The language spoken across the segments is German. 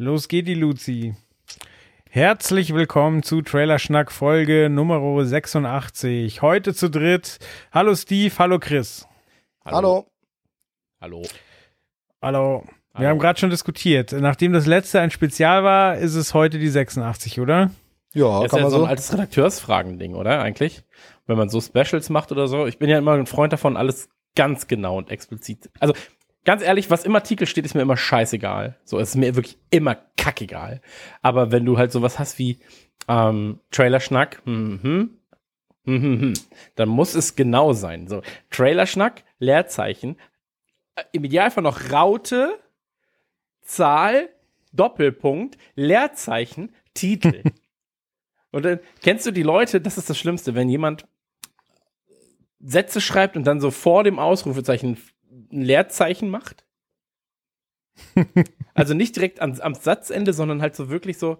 Los geht die Luzi. Herzlich willkommen zu Trailerschnack Folge Nummer 86. Heute zu dritt. Hallo Steve, hallo Chris. Hallo. Hallo. Hallo. Wir haben gerade schon diskutiert. Nachdem das letzte ein Spezial war, ist es heute die 86, oder? Ja, Das kann ist ja man so so. ein altes Redakteursfragen-Ding, oder? Eigentlich. Wenn man so Specials macht oder so. Ich bin ja immer ein Freund davon, alles ganz genau und explizit. Also, ganz ehrlich, was im Artikel steht, ist mir immer scheißegal. So, es ist mir wirklich immer kackegal. Aber wenn du halt sowas hast wie ähm, Trailerschnack, mhm, mhm, mhm, dann muss es genau sein. So, Trailerschnack, Leerzeichen, äh, im Idealfall noch Raute, Zahl, Doppelpunkt, Leerzeichen, Titel. Und dann kennst du die Leute, das ist das Schlimmste, wenn jemand Sätze schreibt und dann so vor dem Ausrufezeichen ein Leerzeichen macht. also nicht direkt ans, am Satzende, sondern halt so wirklich so,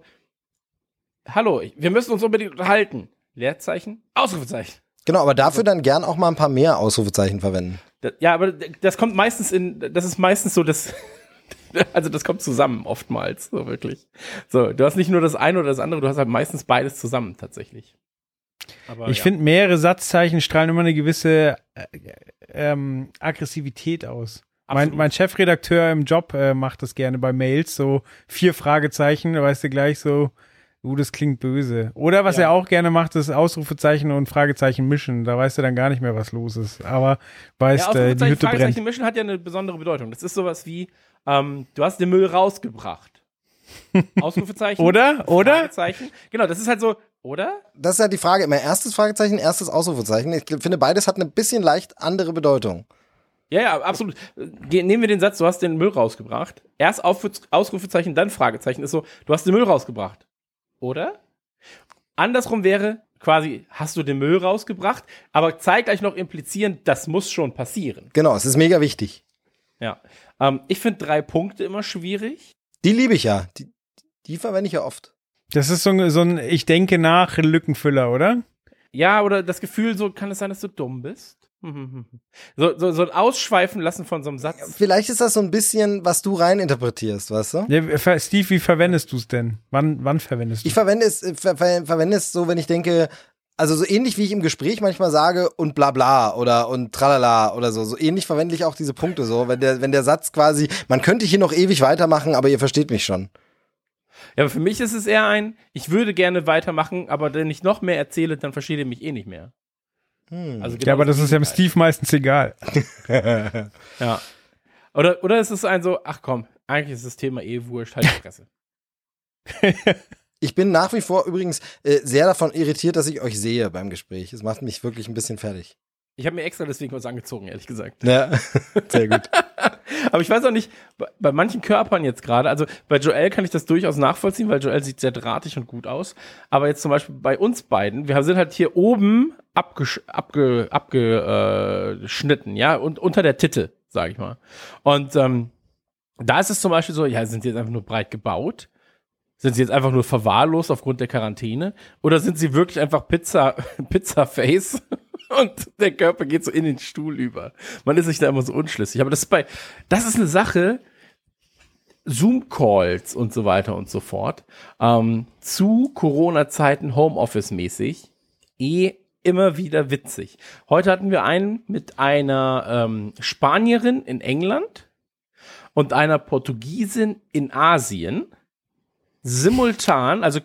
hallo, ich- wir müssen uns unbedingt unterhalten. Leerzeichen, Ausrufezeichen. Genau, aber dafür dann gern auch mal ein paar mehr Ausrufezeichen verwenden. Ja, aber das kommt meistens in, das ist meistens so das, also das kommt zusammen oftmals, so wirklich. So, du hast nicht nur das eine oder das andere, du hast halt meistens beides zusammen tatsächlich. Aber Ich ja. finde, mehrere Satzzeichen strahlen immer eine gewisse äh, ähm, Aggressivität aus. Mein, Absolut. mein Chefredakteur im Job äh, macht das gerne bei Mails, so vier Fragezeichen, da weißt du gleich so, uh, das klingt böse. Oder was Ja. er auch gerne macht, ist Ausrufezeichen und Fragezeichen mischen. Da weißt du dann gar nicht mehr, was los ist. Aber weißt, ja, äh, die Hütte Fragezeichen brennt. mischen hat ja eine besondere Bedeutung. Das ist sowas wie, ähm, du hast den Müll rausgebracht. Ausrufezeichen. Oder? Oder? Fragezeichen. Genau, das ist halt so, oder? Das ist halt die Frage. Immer erstes Fragezeichen, erstes Ausrufezeichen. Ich finde, beides hat eine bisschen leicht andere Bedeutung. Ja, ja, absolut. Ge- Nehmen wir den Satz, du hast den Müll rausgebracht. Erst Ausrufezeichen, dann Fragezeichen. Ist so, du hast den Müll rausgebracht. Oder? Andersrum wäre quasi, hast du den Müll rausgebracht, aber zeitgleich noch implizieren, das muss schon passieren. Genau, es ist mega wichtig. Ja. Ähm, ich finde drei Punkte immer schwierig. Die liebe ich ja. Die, die verwende ich ja oft. Das ist so ein, so ein Ich denke nach Lückenfüller, oder? Ja, oder das Gefühl, so kann es sein, dass du dumm bist. So, so, so ein Ausschweifen lassen von so einem Satz. Vielleicht ist das so ein bisschen, was du reininterpretierst, weißt du? Ja, Steve, wie verwendest du es denn? Wann, wann verwendest du Ich verwende es, äh, ver, ver, verwende es so, wenn ich denke, also so ähnlich wie ich im Gespräch manchmal sage und bla bla oder und tralala oder so. So ähnlich verwende ich auch diese Punkte so, wenn der, wenn der Satz quasi, man könnte hier noch ewig weitermachen, aber ihr versteht mich schon. Ja, aber für mich ist es eher ein, ich würde gerne weitermachen, aber wenn ich noch mehr erzähle, dann versteht ihr mich eh nicht mehr. Also ja, aber das ist ja im Gegenteil. Steve meistens egal. Ja. Oder, oder ist es ein so, ach komm, eigentlich ist das Thema eh wurscht, halt die Fresse. Ich bin nach wie vor übrigens äh, sehr davon irritiert, dass ich euch sehe beim Gespräch. Es macht mich wirklich ein bisschen fertig. Ich habe mir extra deswegen was angezogen, ehrlich gesagt. Ja, sehr gut. Aber ich weiß auch nicht, bei, manchen Körpern jetzt gerade, also bei Joel kann ich das durchaus nachvollziehen, weil Joel sieht sehr drahtig und gut aus. Aber jetzt zum Beispiel bei uns beiden, wir sind halt hier oben abgesch abge abgeschnitten, ja, und unter der Titte, sage ich mal. Und ähm, da ist es zum Beispiel so, ja, sind sie jetzt einfach nur breit gebaut? Sind sie jetzt einfach nur verwahrlost aufgrund der Quarantäne? Oder sind sie wirklich einfach Pizza, Pizza-Face? Und der Körper geht so in den Stuhl über. Man ist sich da immer so unschlüssig. Aber das ist bei, das ist eine Sache, Zoom-Calls und so weiter und so fort, ähm, zu Corona-Zeiten Homeoffice-mäßig, eh immer wieder witzig. Heute hatten wir einen mit einer ähm, Spanierin in England und einer Portugiesin in Asien. Simultan, also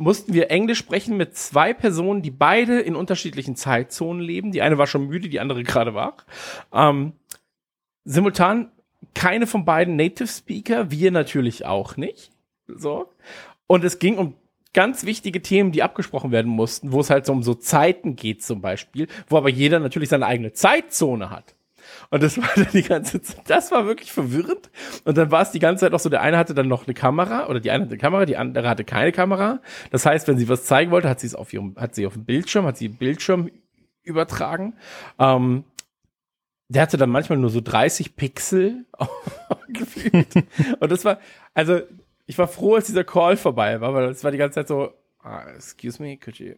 mussten wir Englisch sprechen mit zwei Personen, die beide in unterschiedlichen Zeitzonen leben. Die eine war schon müde, die andere gerade wach. Ähm, simultan keine von beiden Native Speaker, wir natürlich auch nicht. So. Und es ging um ganz wichtige Themen, die abgesprochen werden mussten, wo es halt so um so Zeiten geht zum Beispiel, wo aber jeder natürlich seine eigene Zeitzone hat. Und das war dann die ganze Zeit, das war wirklich verwirrend. Und dann war es die ganze Zeit auch so, der eine hatte dann noch eine Kamera oder die eine hatte eine Kamera, die andere hatte keine Kamera. Das heißt, wenn sie was zeigen wollte, hat sie es auf ihrem, hat sie auf dem Bildschirm, hat sie den Bildschirm übertragen. Ähm, der hatte dann manchmal nur so 30 Pixel gefühlt. Und das war, also ich war froh, als dieser Call vorbei war, weil es war die ganze Zeit so, ah, excuse me, could you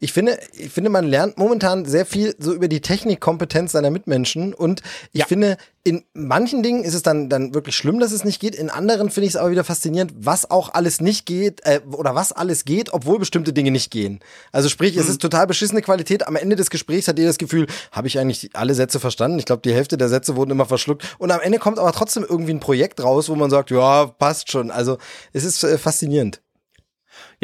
Ich finde, ich finde, man lernt momentan sehr viel so über die Technikkompetenz seiner Mitmenschen und ich Ja. finde, in manchen Dingen ist es dann, dann wirklich schlimm, dass es nicht geht. In anderen finde ich es aber wieder faszinierend, was auch alles nicht geht äh, oder was alles geht, obwohl bestimmte Dinge nicht gehen. Also sprich, es ist total beschissene Qualität. Am Ende des Gesprächs hat ihr das Gefühl, habe ich eigentlich alle Sätze verstanden? Ich glaube, die Hälfte der Sätze wurden immer verschluckt. Und am Ende kommt aber trotzdem irgendwie ein Projekt raus, wo man sagt, ja, passt schon. Also es ist äh, faszinierend.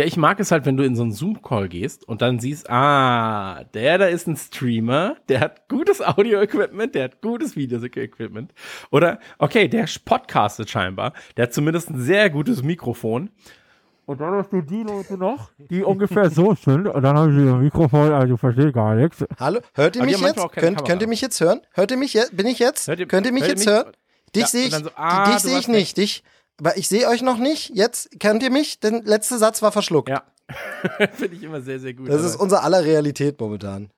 Ja, ich mag es halt, wenn du in so einen Zoom-Call gehst und dann siehst, ah, der da ist ein Streamer, der hat gutes Audio-Equipment, der hat gutes Video-Equipment. Oder, okay, der podcastet scheinbar, der hat zumindest ein sehr gutes Mikrofon. Und dann hast du die Leute noch, die ungefähr so sind. Und dann haben sie ein Mikrofon, also ich verstehe gar nichts. Hallo, hört ihr Aber mich jetzt? Könnt, könnt ihr mich jetzt hören? Hört ihr mich jetzt? Bin ich jetzt? Ihr- könnt ihr mich jetzt mich? hören? Dich Ja, sehe ich, so, ah, dich sehe ich nicht, dich. Aber ich sehe euch noch nicht. Jetzt könnt ihr mich? Der letzte Satz war verschluckt. Ja. Finde ich immer sehr, sehr gut. Das aber- ist unser aller Realität momentan.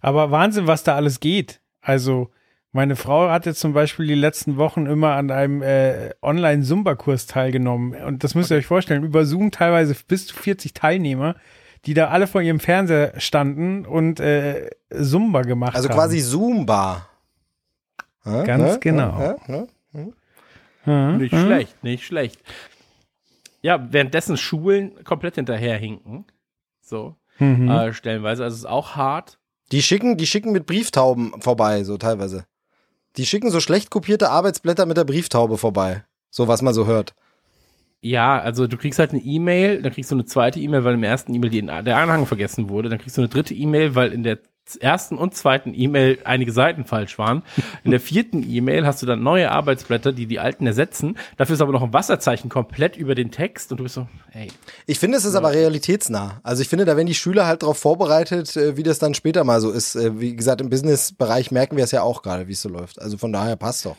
Aber Wahnsinn, was da alles geht. Also, meine Frau hat jetzt zum Beispiel die letzten Wochen immer an einem äh, Online-Zumba-Kurs teilgenommen. Und das müsst ihr euch vorstellen, über Zoom teilweise bis zu 40 Teilnehmer, die da alle vor ihrem Fernseher standen und äh, Zumba gemacht Also haben. quasi Zoom-Bar. Ja, Ganz ne? genau. Ja, ja. Mhm. Nicht schlecht, nicht schlecht. Ja, währenddessen Schulen komplett hinterherhinken. So, Mhm. äh, stellenweise. Also es ist auch hart. Die schicken, die schicken mit Brieftauben vorbei, so teilweise. Die schicken so schlecht kopierte Arbeitsblätter mit der Brieftaube vorbei. So was man so hört. Ja, also du kriegst halt eine E-Mail, dann kriegst du eine zweite E-Mail, weil im ersten E-Mail der Anhang vergessen wurde, dann kriegst du eine dritte E-Mail, weil in der ersten und zweiten E-Mail einige Seiten falsch waren. In der vierten E-Mail hast du dann neue Arbeitsblätter, die die alten ersetzen. Dafür ist aber noch ein Wasserzeichen komplett über den Text und du bist so, hey, Ich finde, es ist aber realitätsnah. Also ich finde, da werden die Schüler halt darauf vorbereitet, äh, wie das dann später mal so ist. Äh, Wie gesagt, im Business-Bereich merken wir es ja auch gerade, wie es so läuft. Also von daher passt doch.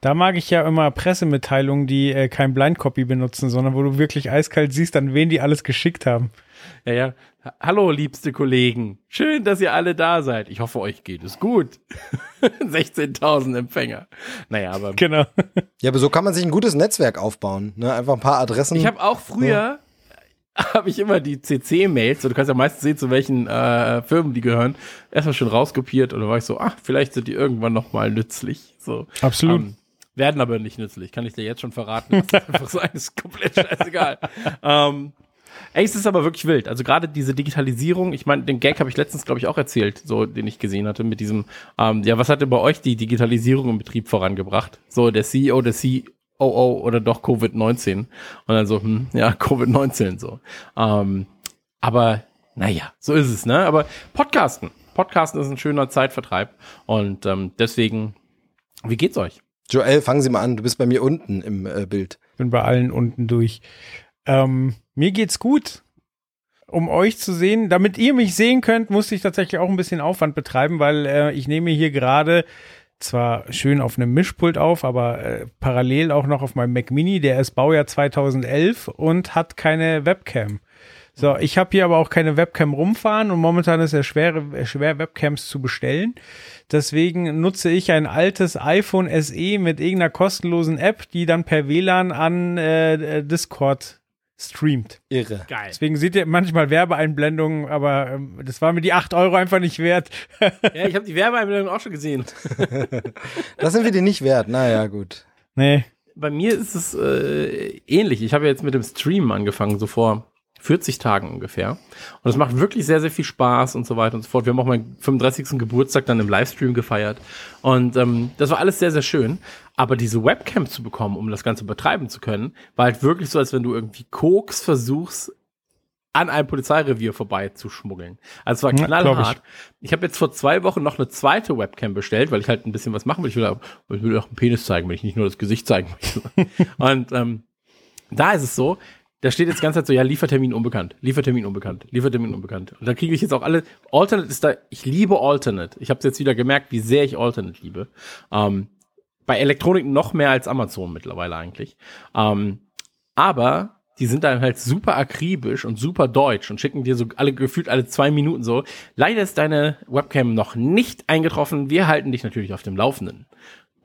Da mag ich ja immer Pressemitteilungen, die äh, kein Blindcopy benutzen, sondern wo du wirklich eiskalt siehst, an wen die alles geschickt haben. Ja, ja. Ha- Hallo, liebste Kollegen. Schön, dass ihr alle da seid. Ich hoffe, euch geht es gut. 16.000 Empfänger. Naja, aber Genau. Ja, aber so kann man sich ein gutes Netzwerk aufbauen. Ne? Einfach ein paar Adressen. ich habe auch früher, habe ich immer die CC-Mails, so, du kannst ja meistens sehen, zu welchen äh, Firmen die gehören, erstmal schon rauskopiert und dann war ich so, ach, vielleicht sind die irgendwann noch mal nützlich. So. Absolut. Ähm, werden aber nicht nützlich, kann ich dir jetzt schon verraten. Das ist einfach so eines komplett scheißegal. ähm, ey, es ist aber wirklich wild. Also gerade diese Digitalisierung, ich meine, den Gag habe ich letztens, glaube ich, auch erzählt, so den ich gesehen hatte mit diesem, ähm, ja, was hat denn bei euch die Digitalisierung im Betrieb vorangebracht? So der CEO, der COO oder doch Covid-19. Und dann so, hm, ja, Covid-19 so. Ähm, aber naja, so ist es, ne? Aber Podcasten. Podcasten ist ein schöner Zeitvertreib. Und ähm, deswegen, wie geht's euch? Joel, fangen Sie mal an. Du bist bei mir unten im äh, Bild. Bin bei allen unten durch. Ähm, mir geht's gut. Um euch zu sehen, damit ihr mich sehen könnt, musste ich tatsächlich auch ein bisschen Aufwand betreiben, weil äh, ich nehme hier gerade zwar schön auf einem Mischpult auf, aber äh, parallel auch noch auf meinem Mac Mini, der ist Baujahr 2011 und hat keine Webcam. So, ich habe hier aber auch keine Webcam rumfahren und momentan ist es schwer, schwer Webcams zu bestellen. Deswegen nutze ich ein altes iPhone SE mit irgendeiner kostenlosen App, die dann per WLAN an äh, Discord streamt. Irre. Geil. Deswegen seht ihr manchmal Werbeeinblendungen, aber ähm, das war mir die 8 Euro einfach nicht wert. Ja, ich habe die Werbeeinblendung auch schon gesehen. Das sind wir dir nicht wert. Naja, gut. nee. Bei mir ist es äh, ähnlich. Ich habe ja jetzt mit dem Stream angefangen, so vor 40 Tagen ungefähr. Und es macht wirklich sehr, sehr viel Spaß und so weiter und so fort. Wir haben auch meinen 35. Geburtstag dann im Livestream gefeiert. Und ähm, das war alles sehr, sehr schön. Aber diese Webcam zu bekommen, um das Ganze betreiben zu können, war halt wirklich so, als wenn du irgendwie Koks versuchst, an einem Polizeirevier vorbei zu schmuggeln. Also es war Ja, glaub knallhart. Ich, habe jetzt vor zwei Wochen noch eine zweite Webcam bestellt, weil ich halt ein bisschen was machen will. Ich will, auch- ich will auch einen Penis zeigen, wenn ich nicht nur das Gesicht zeigen möchte. Und ähm, da ist es so, da steht jetzt die ganze Zeit so, ja, Liefertermin unbekannt, Liefertermin unbekannt, Liefertermin unbekannt. Und da kriege ich jetzt auch alle, Alternate ist da, ich liebe Alternate. Ich habe jetzt wieder gemerkt, wie sehr ich Alternate liebe. Ähm, bei Elektronik noch mehr als Amazon mittlerweile eigentlich. Ähm, aber die sind dann halt super akribisch und super deutsch und schicken dir so alle gefühlt alle zwei Minuten so. Leider ist deine Webcam noch nicht eingetroffen. Wir halten dich natürlich auf dem Laufenden.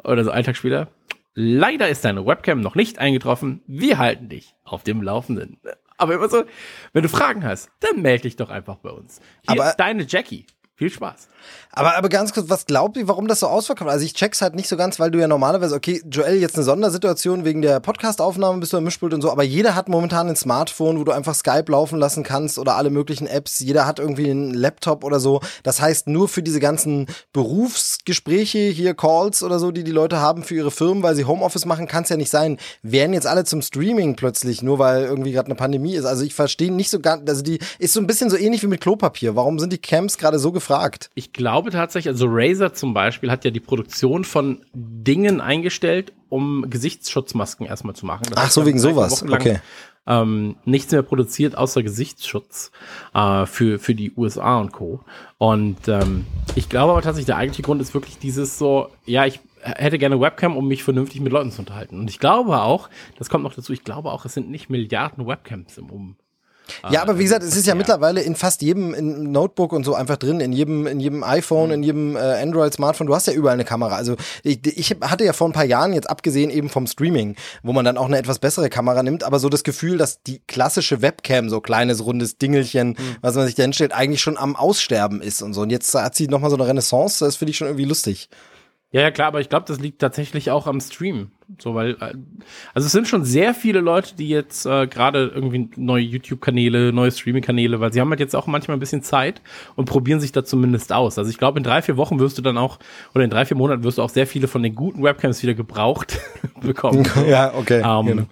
Oder so Alltagsspieler. Leider ist deine Webcam noch nicht eingetroffen. Wir halten dich auf dem Laufenden. Aber immer so, wenn du Fragen hast, dann melde dich doch einfach bei uns. Hier Aber- ist deine Jackie. Viel Spaß. Aber, aber ganz kurz, was glaubt ihr, warum das so ausverkauft? Also ich check's halt nicht so ganz, weil du ja normalerweise, okay, Joel, jetzt eine Sondersituation wegen der Podcast-Aufnahme bist du am Mischpult und so, aber jeder hat momentan ein Smartphone, wo du einfach Skype laufen lassen kannst oder alle möglichen Apps. Jeder hat irgendwie einen Laptop oder so. Das heißt, nur für diese ganzen Berufsgespräche, hier Calls oder so, die die Leute haben für ihre Firmen, weil sie Homeoffice machen, kann's ja nicht sein. Wären jetzt alle zum Streaming plötzlich, nur weil irgendwie gerade eine Pandemie ist. Also ich verstehe nicht so ganz, also die ist so ein bisschen so ähnlich wie mit Klopapier. Warum sind die Camps gerade so gefragt? Ich glaube tatsächlich, also Razer zum Beispiel hat ja die Produktion von Dingen eingestellt, um Gesichtsschutzmasken erstmal zu machen. Das Ach so, wegen sowas. Okay. Ähm, nichts mehr produziert außer Gesichtsschutz äh, für, für die USA und Co. Und ähm, ich glaube aber tatsächlich, der eigentliche Grund ist wirklich dieses so, ja, ich hätte gerne Webcam, um mich vernünftig mit Leuten zu unterhalten. Und ich glaube auch, das kommt noch dazu, ich glaube auch, es sind nicht Milliarden Webcams im Um. Ja, aber wie gesagt, es ist ja, ja. mittlerweile in fast jedem in Notebook und so einfach drin, in jedem, in jedem iPhone, in jedem äh, Android-Smartphone. Du hast ja überall eine Kamera. Also ich, ich hatte ja vor ein paar Jahren jetzt abgesehen eben vom Streaming, wo man dann auch eine etwas bessere Kamera nimmt, aber so das Gefühl, dass die klassische Webcam, so kleines rundes Dingelchen, was man sich da hinstellt, eigentlich schon am Aussterben ist und so. Und jetzt hat sie nochmal so eine Renaissance, das finde ich schon irgendwie lustig. Ja, ja, klar, aber ich glaube, das liegt tatsächlich auch am Stream. So, weil, äh, also es sind schon sehr viele Leute, die jetzt äh, gerade irgendwie neue YouTube-Kanäle, neue Streaming-Kanäle, weil sie haben halt jetzt auch manchmal ein bisschen Zeit und probieren sich da zumindest aus. Also ich glaube, in drei, vier Wochen wirst du dann auch, oder in drei, vier Monaten wirst du auch sehr viele von den guten Webcams wieder gebraucht bekommen. ja, okay. Ähm, genau.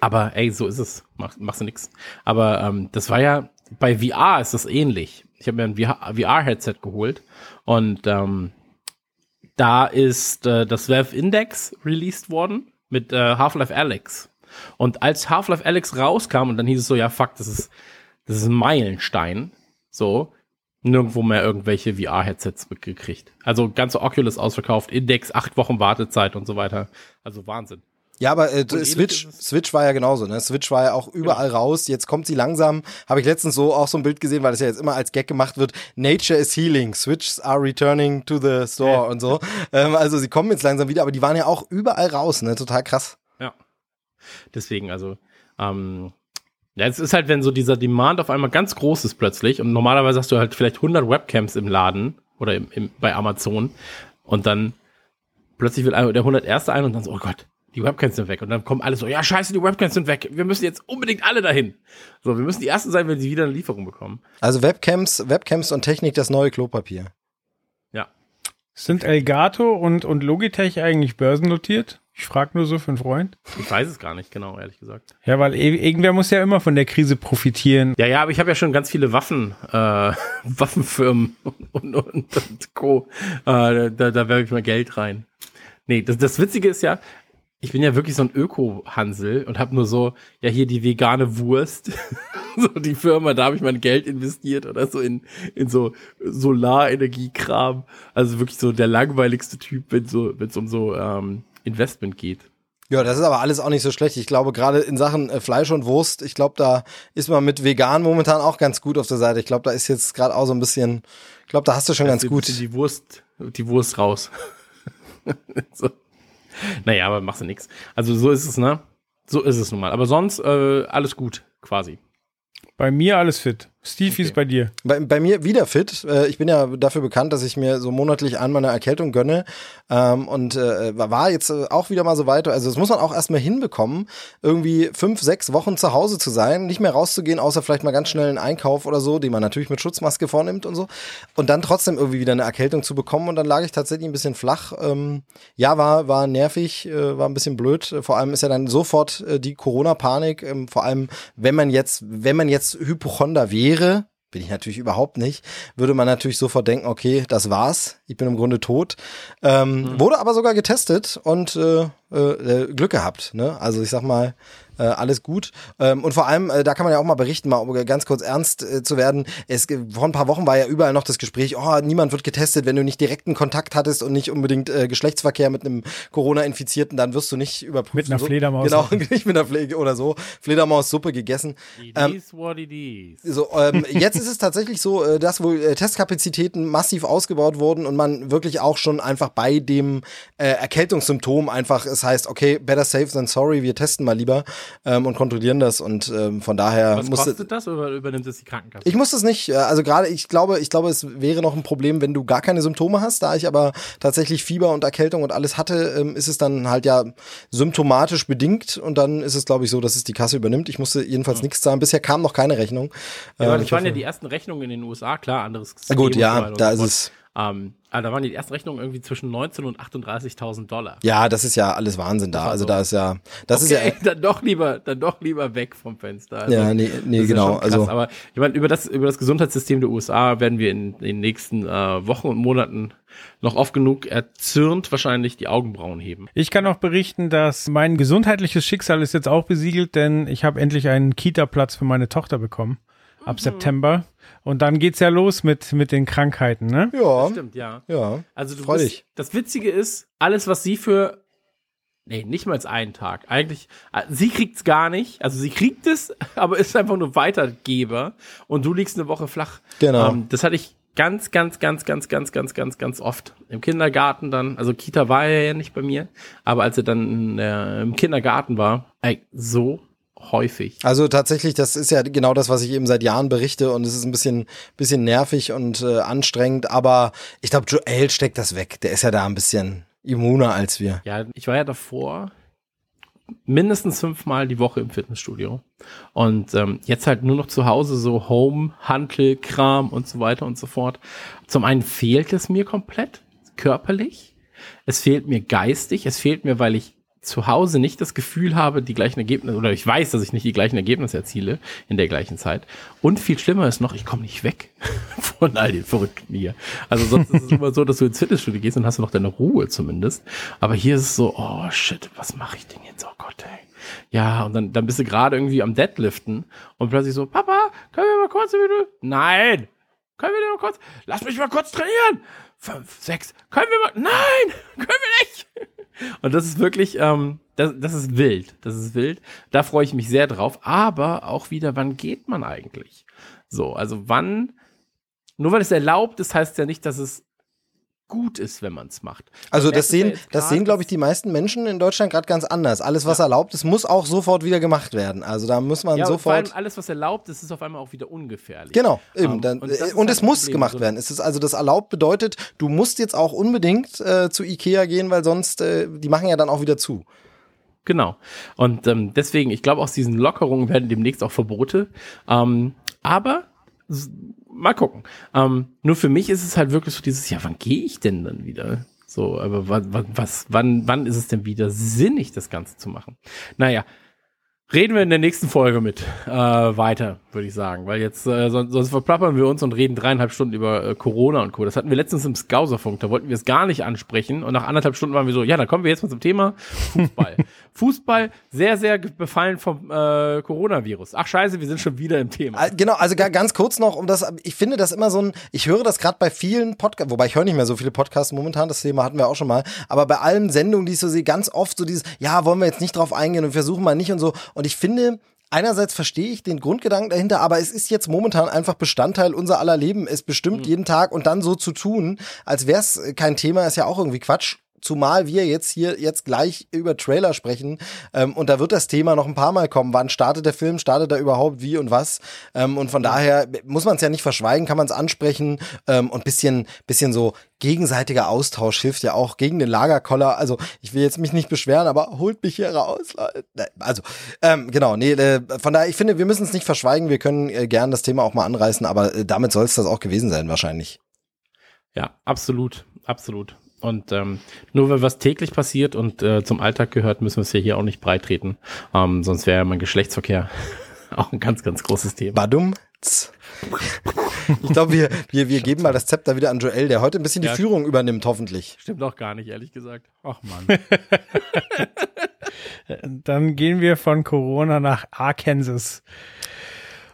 Aber ey, so ist es. Mach, machst du nix. Aber ähm, das war ja, bei VR ist das ähnlich. Ich habe mir ein VR-Headset geholt und ähm, da ist äh, das Valve Index released worden mit äh, Half-Life Alyx. Und als Half-Life Alyx rauskam und dann hieß es so, ja fuck, das ist, das ist ein Meilenstein. So, nirgendwo mehr irgendwelche VR-Headsets gekriegt. Also ganze Oculus ausverkauft, Index, acht Wochen Wartezeit und so weiter. Also Wahnsinn. Ja, aber äh, Switch, Switch war ja genauso, ne? Switch war ja auch überall raus. Jetzt kommt sie langsam. Habe ich letztens so auch so ein Bild gesehen, weil das ja jetzt immer als Gag gemacht wird. Nature is healing. Switches are returning to the store und so. Ähm, also sie kommen jetzt langsam wieder, aber die waren ja auch überall raus, ne? Total krass. Ja. Deswegen, also, ähm, ja, es ist halt, wenn so dieser Demand auf einmal ganz groß ist plötzlich und normalerweise hast du halt vielleicht 100 Webcams im Laden oder im, im, bei Amazon und dann plötzlich will der 101. ein und dann so, oh Gott, die Webcams sind weg und dann kommen alle so, ja scheiße, die Webcams sind weg, wir müssen jetzt unbedingt alle dahin. So, wir müssen die Ersten sein, wenn sie wieder eine Lieferung bekommen. Also Webcams, Webcams und Technik, das neue Klopapier. Ja. Sind Elgato und, und Logitech eigentlich börsennotiert? Ich frage nur so für einen Freund. Ich weiß es gar nicht genau, ehrlich gesagt. Ja, weil e- irgendwer muss ja immer von der Krise profitieren. Ja, ja, aber ich habe ja schon ganz viele Waffen, äh, Waffenfirmen und, und, und Co. Äh, da, da werfe ich mal Geld rein. Nee, das, das Witzige ist ja, ich bin ja wirklich so ein Öko-Hansel und habe nur so, ja, hier die vegane Wurst. so die Firma, da habe ich mein Geld investiert oder so in, in so Solarenergiekram. Also wirklich so der langweiligste Typ, wenn so, es um so ähm, Investment geht. Ja, das ist aber alles auch nicht so schlecht. Ich glaube, gerade in Sachen äh, Fleisch und Wurst, ich glaube, da ist man mit vegan momentan auch ganz gut auf der Seite. Ich glaube, da ist jetzt gerade auch so ein bisschen, ich glaube, da hast du schon ganz gut. Die Wurst, die Wurst raus. so. Naja, aber machst du nix. Also so ist es, ne? So ist es nun mal. Aber sonst äh, alles gut, quasi. Bei mir alles fit. Steve, wie ist Okay. bei dir? Bei, bei mir wieder fit. Äh, Ich bin ja dafür bekannt, dass ich mir so monatlich einmal eine Erkältung gönne. Ähm, und äh, war jetzt äh, auch wieder mal so weiter. Also das muss man auch erstmal hinbekommen, irgendwie fünf, sechs Wochen zu Hause zu sein, nicht mehr rauszugehen, außer vielleicht mal ganz schnell einen Einkauf oder so, den man natürlich mit Schutzmaske vornimmt und so. Und dann trotzdem irgendwie wieder eine Erkältung zu bekommen. Und dann lag ich tatsächlich ein bisschen flach. Ähm, ja, war, war nervig, war ein bisschen blöd. Vor allem ist ja dann sofort die Corona-Panik. Ähm, vor allem, wenn man jetzt, wenn man jetzt Hypochonder wäre, bin ich natürlich überhaupt nicht, würde man natürlich sofort denken, okay, das war's, ich bin im Grunde tot. Ähm, Wurde aber sogar getestet und äh, äh, Glück gehabt. Ne? Also ich sag mal, Äh, alles gut. Ähm, und vor allem, äh, da kann man ja auch mal berichten, mal um ganz kurz ernst äh, zu werden. Es, vor ein paar Wochen war ja überall noch das Gespräch, oh, niemand wird getestet, wenn du nicht direkten Kontakt hattest und nicht unbedingt äh, Geschlechtsverkehr mit einem Corona-Infizierten, dann wirst du nicht überprüft. Mit einer so. Fledermaus. Genau, nicht mit einer Pflege oder so. Fledermaussuppe gegessen. It Ähm, is what it is. So, ähm, jetzt ist es tatsächlich so, äh, dass wohl äh, Testkapazitäten massiv ausgebaut wurden und man wirklich auch schon einfach bei dem äh, Erkältungssymptom einfach, es heißt, okay, better safe than sorry, wir testen mal lieber ähm, und kontrollieren das und ähm, von daher Was musste kostet das oder übernimmt es die Krankenkasse? ich muss das nicht, äh, also gerade ich glaube, ich glaube, es wäre noch ein Problem, wenn du gar keine Symptome hast, da ich aber tatsächlich Fieber und Erkältung und alles hatte, ähm, ist es dann halt ja symptomatisch bedingt und dann ist es glaube ich so, dass es die Kasse übernimmt. Ich musste jedenfalls nichts zahlen. Bisher kam noch keine Rechnung. ja, aber Ähm, das ich waren ja die ersten Rechnungen in den USA, klar, anderes gut, System so ja, da ist es. Ähm, aber da waren die ersten Rechnungen irgendwie zwischen 19 und 38.000 Dollar. Ja, das ist ja alles Wahnsinn da. Also so. da ist ja, das okay, ist ja, dann doch lieber, dann doch lieber weg vom Fenster. Also, ja, nee, nee, genau. krass. Also aber ich meine, über das, über das Gesundheitssystem der USA werden wir in, den nächsten äh, Wochen und Monaten noch oft genug erzürnt wahrscheinlich die Augenbrauen heben. Ich kann auch berichten, dass mein gesundheitliches Schicksal ist jetzt auch besiegelt, denn ich habe endlich einen Kita-Platz für meine Tochter bekommen. Ab September. Und dann geht's ja los mit, mit den Krankheiten, ne? ja, Stimmt, ja. ja. Also du bist, dich. das Witzige ist, alles, was sie für Nee, nicht mal als einen Tag. Eigentlich, äh, sie kriegt's gar nicht. Also sie kriegt es, aber ist einfach nur Weitergeber. Und du liegst eine Woche flach. Genau. Ähm, das hatte ich ganz, ganz, ganz, ganz, ganz, ganz, ganz, ganz oft. Im Kindergarten dann, also Kita war er ja nicht bei mir, aber als er dann äh, im Kindergarten war, ey, so häufig. Also tatsächlich, das ist ja genau das, was ich eben seit Jahren berichte und es ist ein bisschen, bisschen nervig und äh, anstrengend, aber ich glaube, Joel steckt das weg. Der ist ja da ein bisschen immuner als wir. Ja, ich war ja davor mindestens fünfmal die Woche im Fitnessstudio. Und ähm, jetzt halt nur noch zu Hause so Home, Hantel, Kram und so weiter und so fort. Zum einen fehlt es mir komplett, körperlich. Es fehlt mir geistig. Es fehlt mir, weil ich zu Hause nicht das Gefühl habe, die gleichen Ergebnisse, oder ich weiß, dass ich nicht die gleichen Ergebnisse erziele in der gleichen Zeit. Und viel schlimmer ist noch, ich komme nicht weg von all den Verrückten hier. Also sonst ist es immer so, dass du ins Fitnessstudio gehst und hast du noch deine Ruhe zumindest. Aber hier ist es so, oh shit, was mache ich denn jetzt? Oh Gott, ey. Ja, und dann, dann bist du gerade irgendwie am Deadliften und plötzlich so, Papa, können wir mal kurz wieder? Nein! Können wir denn mal kurz? Lass mich mal kurz trainieren! Fünf, sechs, können wir mal? Nein! Können wir nicht! Und das ist wirklich, ähm, das, das ist wild. Das ist wild. Da freue ich mich sehr drauf. Aber auch wieder, wann geht man eigentlich? So, also wann, nur weil es erlaubt ist, heißt ja nicht, dass es gut ist, wenn man es macht. Also das ja sehen, das sehen, glaube ich, die meisten Menschen in Deutschland gerade ganz anders. Alles, was erlaubt ist, muss auch sofort wieder gemacht werden. Also da muss man ja, und vor allem sofort. alles, was erlaubt ist, ist auf einmal auch wieder ungefährlich. Genau, eben. Ähm, dann, und und das ist und halt es muss Problem. gemacht Also- werden. Es ist also das erlaubt bedeutet, du musst jetzt auch unbedingt äh, zu Ikea gehen, weil sonst, äh, die machen ja dann auch wieder zu. Genau. Und ähm, deswegen, ich glaube, aus diesen Lockerungen werden demnächst auch Verbote. Ähm, aber mal gucken. Ähm, nur für mich ist es halt wirklich so dieses, ja, wann gehe ich denn dann wieder? So, aber was, was, wann, wann ist es denn wieder sinnig, das Ganze zu machen? Naja, reden wir in der nächsten Folge mit äh, weiter, würde ich sagen. Weil jetzt, äh, sonst, sonst verplappern wir uns und reden dreieinhalb Stunden über äh, Corona und Co. Das hatten wir letztens im Skauserfunk, da wollten wir es gar nicht ansprechen. Und nach anderthalb Stunden waren wir so, ja, dann kommen wir jetzt mal zum Thema Fußball. Fußball, sehr, sehr befallen vom äh, Coronavirus. Ach scheiße, wir sind schon wieder im Thema. Genau, also ga- ganz kurz noch, um das, ich finde das immer so ein, ich höre das gerade bei vielen Podcasts, wobei ich höre nicht mehr so viele Podcasts momentan, das Thema hatten wir auch schon mal, aber bei allen Sendungen, die ich so sehe, ganz oft so dieses, ja, wollen wir jetzt nicht drauf eingehen und versuchen mal nicht und so. Und ich finde, einerseits verstehe ich den Grundgedanken dahinter, aber es ist jetzt momentan einfach Bestandteil unser aller Leben. Es bestimmt jeden Tag und dann so zu tun, als wäre es kein Thema, ist ja auch irgendwie Quatsch. Zumal wir jetzt hier jetzt gleich über Trailer sprechen ähm, und da wird das Thema noch ein paar Mal kommen. Wann startet der Film? Startet er überhaupt? Wie und was? Ähm, und von daher muss man es ja nicht verschweigen, kann man es ansprechen ähm, und bisschen, bisschen so gegenseitiger Austausch hilft ja auch gegen den Lagerkoller. Also ich will jetzt mich nicht beschweren, aber holt mich hier raus. Leute. Also ähm, genau, nee, äh, von daher, ich finde, wir müssen es nicht verschweigen. Wir können äh, gern das Thema auch mal anreißen, aber äh, damit soll es das auch gewesen sein wahrscheinlich. Ja, absolut, absolut. Und ähm, nur weil was täglich passiert und äh, zum Alltag gehört, müssen wir es ja hier auch nicht breitreten. Ähm, sonst wäre mein Geschlechtsverkehr auch ein ganz, ganz großes Thema. Badum. Ich glaube, wir, wir, wir geben mal das Zepter wieder an Joel, der heute ein bisschen Ja. die Führung übernimmt, hoffentlich. Stimmt auch gar nicht, ehrlich gesagt. Ach man. Dann gehen wir von Corona nach Arkansas.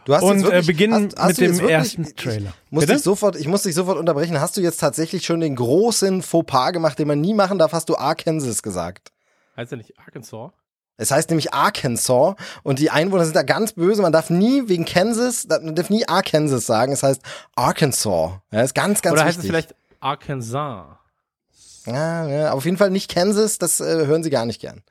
Du hast Und, jetzt wirklich, äh, beginnen hast, hast mit du jetzt dem ersten ich- Trailer. Ich muss, Bitte? dich sofort, ich muss dich sofort unterbrechen. Hast du jetzt tatsächlich schon den großen Fauxpas gemacht, den man nie machen darf? Hast du Arkansas gesagt? Heißt ja nicht Arkansas? Es heißt nämlich Arkansas und die Einwohner sind da ganz böse. Man darf nie wegen Kansas, man darf nie Arkansas sagen. Es heißt Arkansas. Ja, ist ganz, ganz Oder heißt wichtig. es vielleicht Arkansas? ja, ja, auf jeden Fall nicht Kansas, das äh, hören sie gar nicht gern.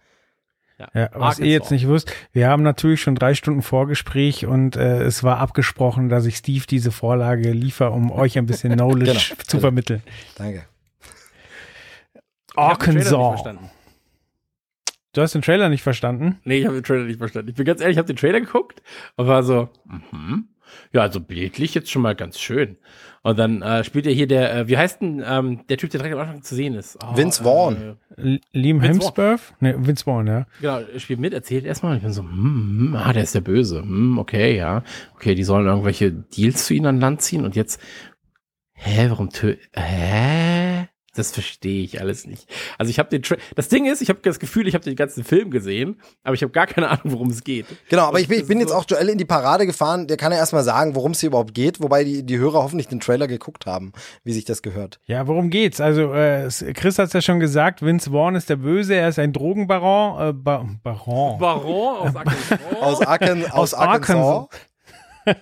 Ja, was ihr jetzt nicht wisst, wir haben natürlich schon drei Stunden Vorgespräch und äh, es war abgesprochen, dass ich Steve diese Vorlage liefere, um euch ein bisschen Knowledge Genau, zu genau. vermitteln. Danke. Arkansas. verstanden. Du hast den Trailer nicht verstanden? Nee, ich habe den Trailer nicht verstanden. Ich bin ganz ehrlich, ich habe den Trailer geguckt und war so, mhm. ja, also bildlich jetzt schon mal ganz schön. Und dann äh, spielt ja hier der, äh, wie heißt denn ähm, der Typ, der direkt am Anfang zu sehen ist? Oh, Vince Vaughn. Äh, Liam Hemsworth? Ne, Vince Vaughn, ja. genau, er spielt mit, erzählt erstmal. und Ich bin so, hm, hm, ah, der ist der Böse. Hm, okay, ja. Okay, die sollen irgendwelche Deals zu ihnen an Land ziehen und jetzt, hä, warum tö, hä? Das verstehe ich alles nicht. Also ich habe den Tra Das Ding ist, ich habe das Gefühl, ich habe den ganzen Film gesehen, aber ich habe gar keine Ahnung, worum es geht. Genau, aber ich bin, ich bin jetzt auch Joel in die Parade gefahren. Der kann ja erstmal sagen, worum es hier überhaupt geht, wobei die, die Hörer hoffentlich den Trailer geguckt haben, wie sich das gehört. Ja, worum geht's? Also, äh, Chris hat es ja schon gesagt, Vince Vaughn ist der Böse, er ist ein Drogenbaron, äh, ba Baron. Baron aus Arkansas. Aus, Arkan aus, Aus Arkansas.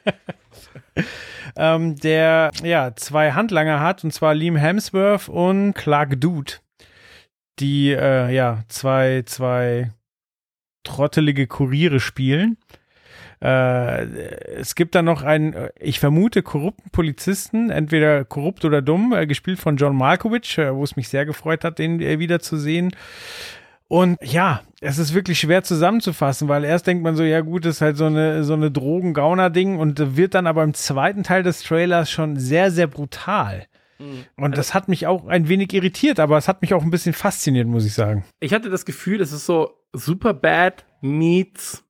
ähm, der ja zwei Handlanger hat, und zwar Liam Hemsworth und Clark Dude, die äh, ja zwei, zwei trottelige Kuriere spielen. Äh, es gibt dann noch einen, äh, ich vermute, korrupten Polizisten, entweder korrupt oder dumm, äh, gespielt von John Malkovich, äh, wo es mich sehr gefreut hat, den äh, wieder zu sehen. Und ja, es ist wirklich schwer zusammenzufassen, weil erst denkt man so, ja gut, das ist halt so eine, so eine Drogen-Gauner-Ding und wird dann aber im zweiten Teil des Trailers schon sehr, sehr brutal. Und das hat mich auch ein wenig irritiert, aber es hat mich auch ein bisschen fasziniert, muss ich sagen. Ich hatte das Gefühl, es ist so super bad meets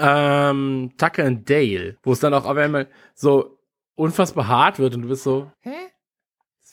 ähm, Tucker and Dale, wo es dann auch auf einmal so unfassbar hart wird und du bist so, hä?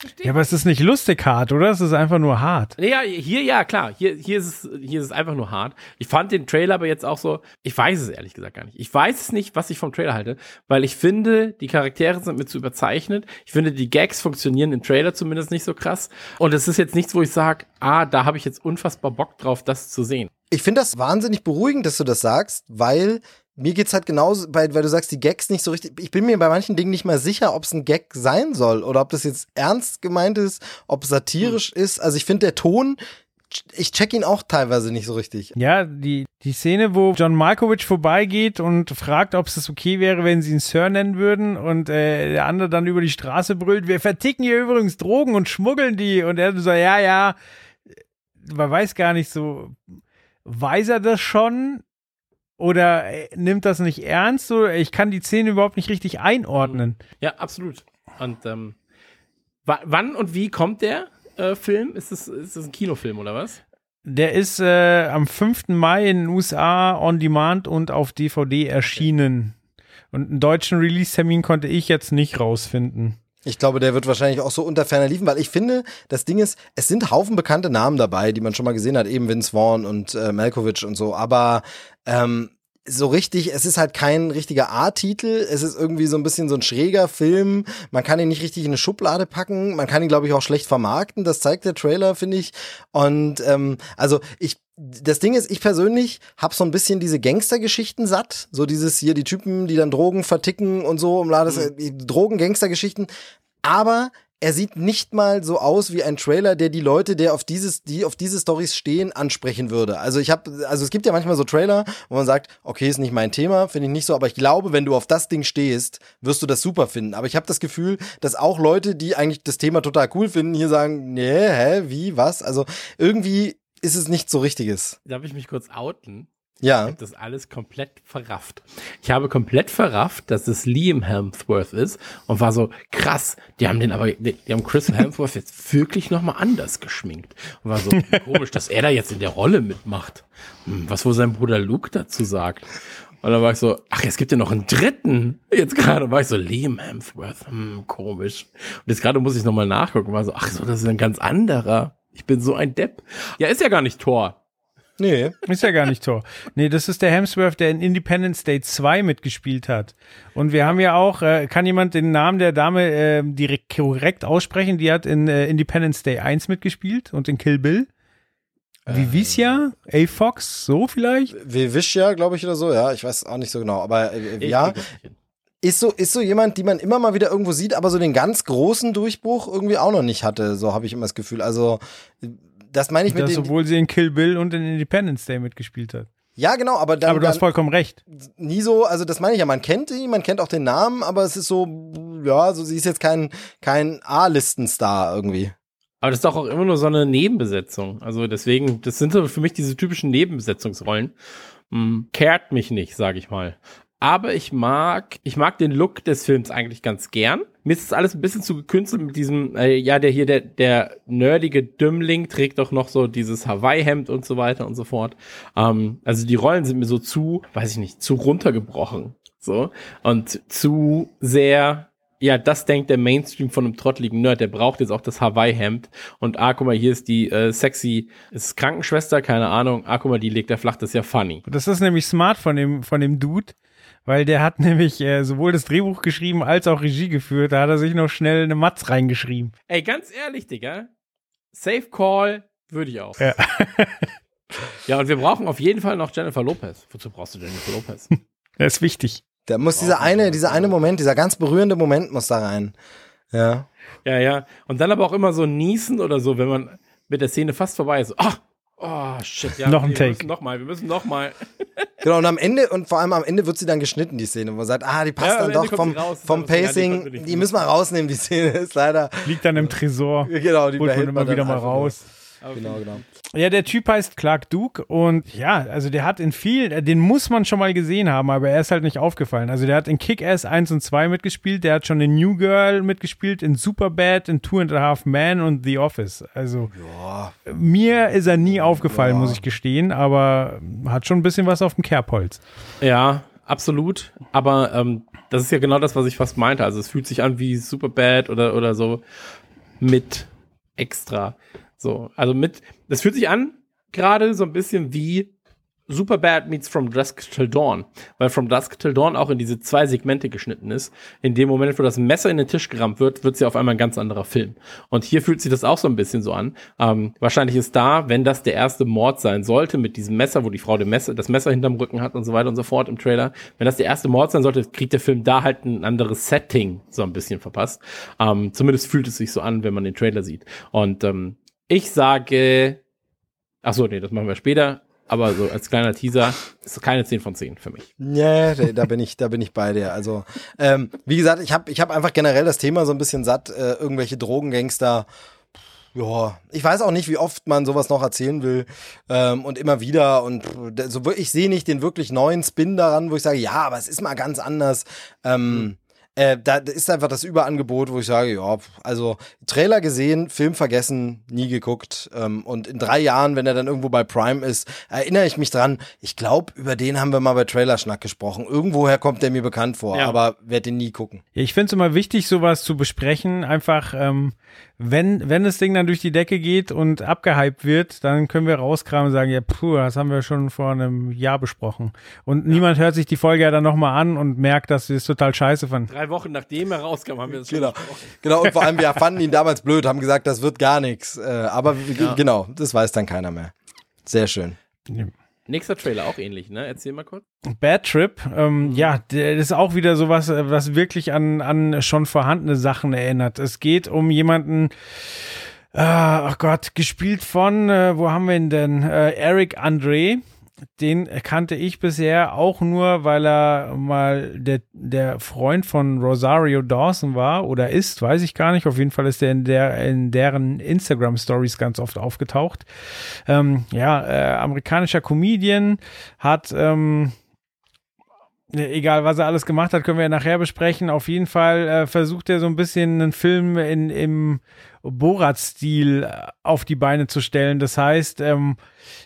Verstehe Ja, aber es ist nicht lustig hart, oder? Es ist einfach nur hart. Ja, hier, ja, klar. Hier, hier, ist es, hier ist es einfach nur hart. Ich fand den Trailer aber jetzt auch so, ich weiß es ehrlich gesagt gar nicht. Ich weiß es nicht, was ich vom Trailer halte, weil ich finde, die Charaktere sind mir zu überzeichnet. Ich finde, die Gags funktionieren im Trailer zumindest nicht so krass. Und es ist jetzt nichts, wo ich sage, ah, da habe ich jetzt unfassbar Bock drauf, das zu sehen. Ich finde das wahnsinnig beruhigend, dass du das sagst, weil mir geht's halt genauso, bei, weil du sagst, die Gags nicht so richtig. Ich bin mir bei manchen Dingen nicht mal sicher, ob es ein Gag sein soll oder ob das jetzt ernst gemeint ist, ob es satirisch ist. Also ich finde der Ton, ich check ihn auch teilweise nicht so richtig. Ja, die, die Szene, wo John Malkovich vorbeigeht und fragt, ob es okay wäre, wenn sie ihn Sir nennen würden und äh, der andere dann über die Straße brüllt, wir verticken hier übrigens Drogen und schmuggeln die und er so, ja, ja, man weiß gar nicht so, weiß er das schon oder äh, nimmt das nicht ernst? Oder ich kann die Szene überhaupt nicht richtig einordnen. Ja, absolut. Und ähm, wa- wann und wie kommt der äh, Film? Ist das, ist das ein Kinofilm oder was? Der ist äh, am 5. Mai in den USA on Demand und auf DVD erschienen. Und einen deutschen Release-Termin konnte ich jetzt nicht rausfinden. Ich glaube, der wird wahrscheinlich auch so unter ferner liefen, weil ich finde, das Ding ist, es sind Haufen bekannte Namen dabei, die man schon mal gesehen hat, eben Vince Vaughn und äh, Malkovich und so, aber ähm, so richtig, es ist halt kein richtiger A-Titel, es ist irgendwie so ein bisschen so ein schräger Film, man kann ihn nicht richtig in eine Schublade packen, man kann ihn, glaube ich, auch schlecht vermarkten, das zeigt der Trailer, finde ich. Und ähm, also ich das Ding ist, ich persönlich hab so ein bisschen diese Gangstergeschichten satt. So dieses hier, die Typen, die dann Drogen verticken und so, im Lades, äh, Drogen-Gangstergeschichten. Aber er sieht nicht mal so aus wie ein Trailer, der die Leute, der auf dieses, die auf diese Stories stehen, ansprechen würde. Also ich habe, also es gibt ja manchmal so Trailer, wo man sagt, okay, ist nicht mein Thema, finde ich nicht so, aber ich glaube, wenn du auf das Ding stehst, wirst du das super finden. Aber ich habe das Gefühl, dass auch Leute, die eigentlich das Thema total cool finden, hier sagen, nee, hä, wie, was? Also irgendwie ist es nicht so richtiges. Darf ich mich kurz outen? Ich Ja. habe das alles komplett verrafft. Ich habe komplett verrafft, dass es Liam Hemsworth ist und war so krass. Die haben den aber, die, haben Chris Hemsworth jetzt wirklich noch mal anders geschminkt und war so komisch, dass er da jetzt in der Rolle mitmacht. Hm, was wohl sein Bruder Luke dazu sagt. Und dann war ich so, ach, es gibt ja noch einen dritten. Jetzt gerade war ich so, Liam Hemsworth, hm, komisch. Und jetzt gerade muss ich noch mal nachgucken, war so, ach so, das ist ein ganz anderer. Ich bin so ein Depp. Ja, ist ja gar nicht Thor. Nee. Ist ja gar nicht Thor. Nee, das ist der Hemsworth, der in Independence Day 2 mitgespielt hat. Und wir haben ja auch, äh, kann jemand den Namen der Dame äh, direkt korrekt aussprechen? Die hat in äh, Independence Day 1 mitgespielt und in Kill Bill. Vivicia? A. Fox? So vielleicht? Vivicia, glaube ich, oder so, ja. Ich weiß auch nicht so genau. Aber äh, ja, ist so, ist so jemand, die man immer mal wieder irgendwo sieht, aber so den ganz großen Durchbruch irgendwie auch noch nicht hatte. So habe ich immer das Gefühl. Also, das meine ich mit Das, dem. obwohl sie in Kill Bill und in Independence Day mitgespielt hat. Ja, genau, aber dann, Aber du hast vollkommen recht. nie so, also das meine ich ja, man kennt die, man kennt auch den Namen, aber es ist so, ja, so sie ist jetzt kein, kein A-Listenstar irgendwie. Aber das ist doch auch immer nur so eine Nebenbesetzung. Also deswegen, das sind so für mich diese typischen Nebenbesetzungsrollen. Hm, kehrt mich nicht, sage ich mal. Aber ich mag, ich mag den Look des Films eigentlich ganz gern. Mir ist das alles ein bisschen zu gekünstelt mit diesem, äh, ja, der hier, der, der nerdige Dümmling trägt doch noch so dieses Hawaii-Hemd und so weiter und so fort. Ähm, also die Rollen sind mir so zu, weiß ich nicht, zu runtergebrochen. So. Und zu sehr, ja, das denkt der Mainstream von einem trottligen Nerd. Der braucht jetzt auch das Hawaii-Hemd. Und ah, guck mal, hier ist die äh, sexy, ist Krankenschwester, keine Ahnung. Ah, guck mal, die legt er flach, das ist ja funny. Das ist nämlich smart von dem, von dem Dude, weil der hat nämlich äh, sowohl das Drehbuch geschrieben als auch Regie geführt. Da hat er sich noch schnell eine Matz reingeschrieben. Ey, ganz ehrlich, Digga. Safe Call würde ich auch. Ja. ja, und wir brauchen auf jeden Fall noch Jennifer Lopez. Wozu brauchst du Jennifer Lopez? Das ist wichtig. Da muss dieser eine, dieser eine Moment, dieser ganz berührende Moment muss da rein. Ja. ja, ja. Und dann aber auch immer so niesen oder so, wenn man mit der Szene fast vorbei ist. Ah, oh, shit. Ja, Noch ein wir Take. müssen noch mal, wir müssen noch mal. Genau, und am Ende, und vor allem am Ende wird sie dann geschnitten, die Szene, wo man sagt, ah, die passt Ja, dann doch vom, raus, vom und dann so, ja, die Pacing, die müssen wir rausnehmen, die Szene ist leider, Liegt dann im Tresor. genau, die Holt man immer wieder mal raus. Genau, genau. Ja, der Typ heißt Clark Duke und ja, also der hat in vielen, äh, den muss man schon mal gesehen haben, aber er ist halt nicht aufgefallen. Also der hat in Kick-Ass 1 und 2 mitgespielt, der hat schon in New Girl mitgespielt, in Superbad, in Two and a Half Men und The Office. Also mir ist er nie aufgefallen, Ja. muss ich gestehen, aber hat schon ein bisschen was auf dem Kerbholz. Ja, absolut. Aber ähm, das ist ja genau das, was ich fast meinte. Also es fühlt sich an wie Superbad oder, oder so mit extra. So, also mit, das fühlt sich an gerade so ein bisschen wie Superbad meets From Dusk Till Dawn, weil From Dusk Till Dawn auch in diese zwei Segmente geschnitten ist. In dem Moment, wo das Messer in den Tisch gerammt wird, wird es ja auf einmal ein ganz anderer Film. Und hier fühlt sich das auch so ein bisschen so an. Ähm, wahrscheinlich ist da, wenn das der erste Mord sein sollte, mit diesem Messer, wo die Frau Messer, das Messer hinterm Rücken hat und so weiter und so fort im Trailer, wenn das der erste Mord sein sollte, kriegt der Film da halt ein anderes Setting so ein bisschen verpasst. Ähm, zumindest fühlt es sich so an, wenn man den Trailer sieht. Und ähm, ich sage, ach so, nee, das machen wir später. Aber so als kleiner Teaser ist keine 10 von 10 für mich. Nee, da- da bin ich, da bin ich bei dir. Also, ähm, wie gesagt, ich habe ich hab einfach generell das Thema so ein bisschen satt, äh, irgendwelche Drogengangster. Ja, ich weiß auch nicht, wie oft man sowas noch erzählen will ähm, und immer wieder und so ich sehe nicht den wirklich neuen Spin daran, wo ich sage, ja, aber es ist mal ganz anders. Ähm, äh, da ist einfach das Überangebot, wo ich sage, ja, also Trailer gesehen, Film vergessen, nie geguckt ähm, und in drei Jahren, wenn er dann irgendwo bei Prime ist, erinnere ich mich dran. Ich glaube, über den haben wir mal bei Trailerschnack gesprochen. Irgendwoher kommt der mir bekannt vor, Ja. aber werde den nie gucken. Ja, ich finde es immer wichtig, sowas zu besprechen. Einfach, ähm, wenn, wenn das Ding dann durch die Decke geht und abgehypt wird, dann können wir rauskramen und sagen, ja, puh, das haben wir schon vor einem Jahr besprochen. Und niemand hört sich die Folge ja dann nochmal an und merkt, dass sie es total scheiße fanden. Drei Wochen nachdem er rauskam, haben wir das schon Genau. Genau, und vor allem, wir fanden ihn damals blöd, haben gesagt, das wird gar nichts. Äh, aber g- genau, das weiß dann keiner mehr. Sehr schön. Nächster Trailer auch ähnlich, ne? Erzähl mal kurz. Bad Trip, ähm, ja, der ist auch wieder sowas, äh, was wirklich an, an schon vorhandene Sachen erinnert. Es geht um jemanden, ah, ach Gott, gespielt von, äh, wo haben wir ihn denn? Äh, Eric Andre. Den kannte ich bisher auch nur, weil er mal der, der Freund von Rosario Dawson war oder ist, weiß ich gar nicht. Auf jeden Fall ist er in, der, in deren Instagram-Stories ganz oft aufgetaucht. Ähm, ja, äh, amerikanischer Comedian, hat ähm, egal was er alles gemacht hat, können wir ja nachher besprechen. Auf jeden Fall äh, versucht er so ein bisschen einen Film in, im Borat-Stil äh, auf die Beine zu stellen. Das heißt, ähm,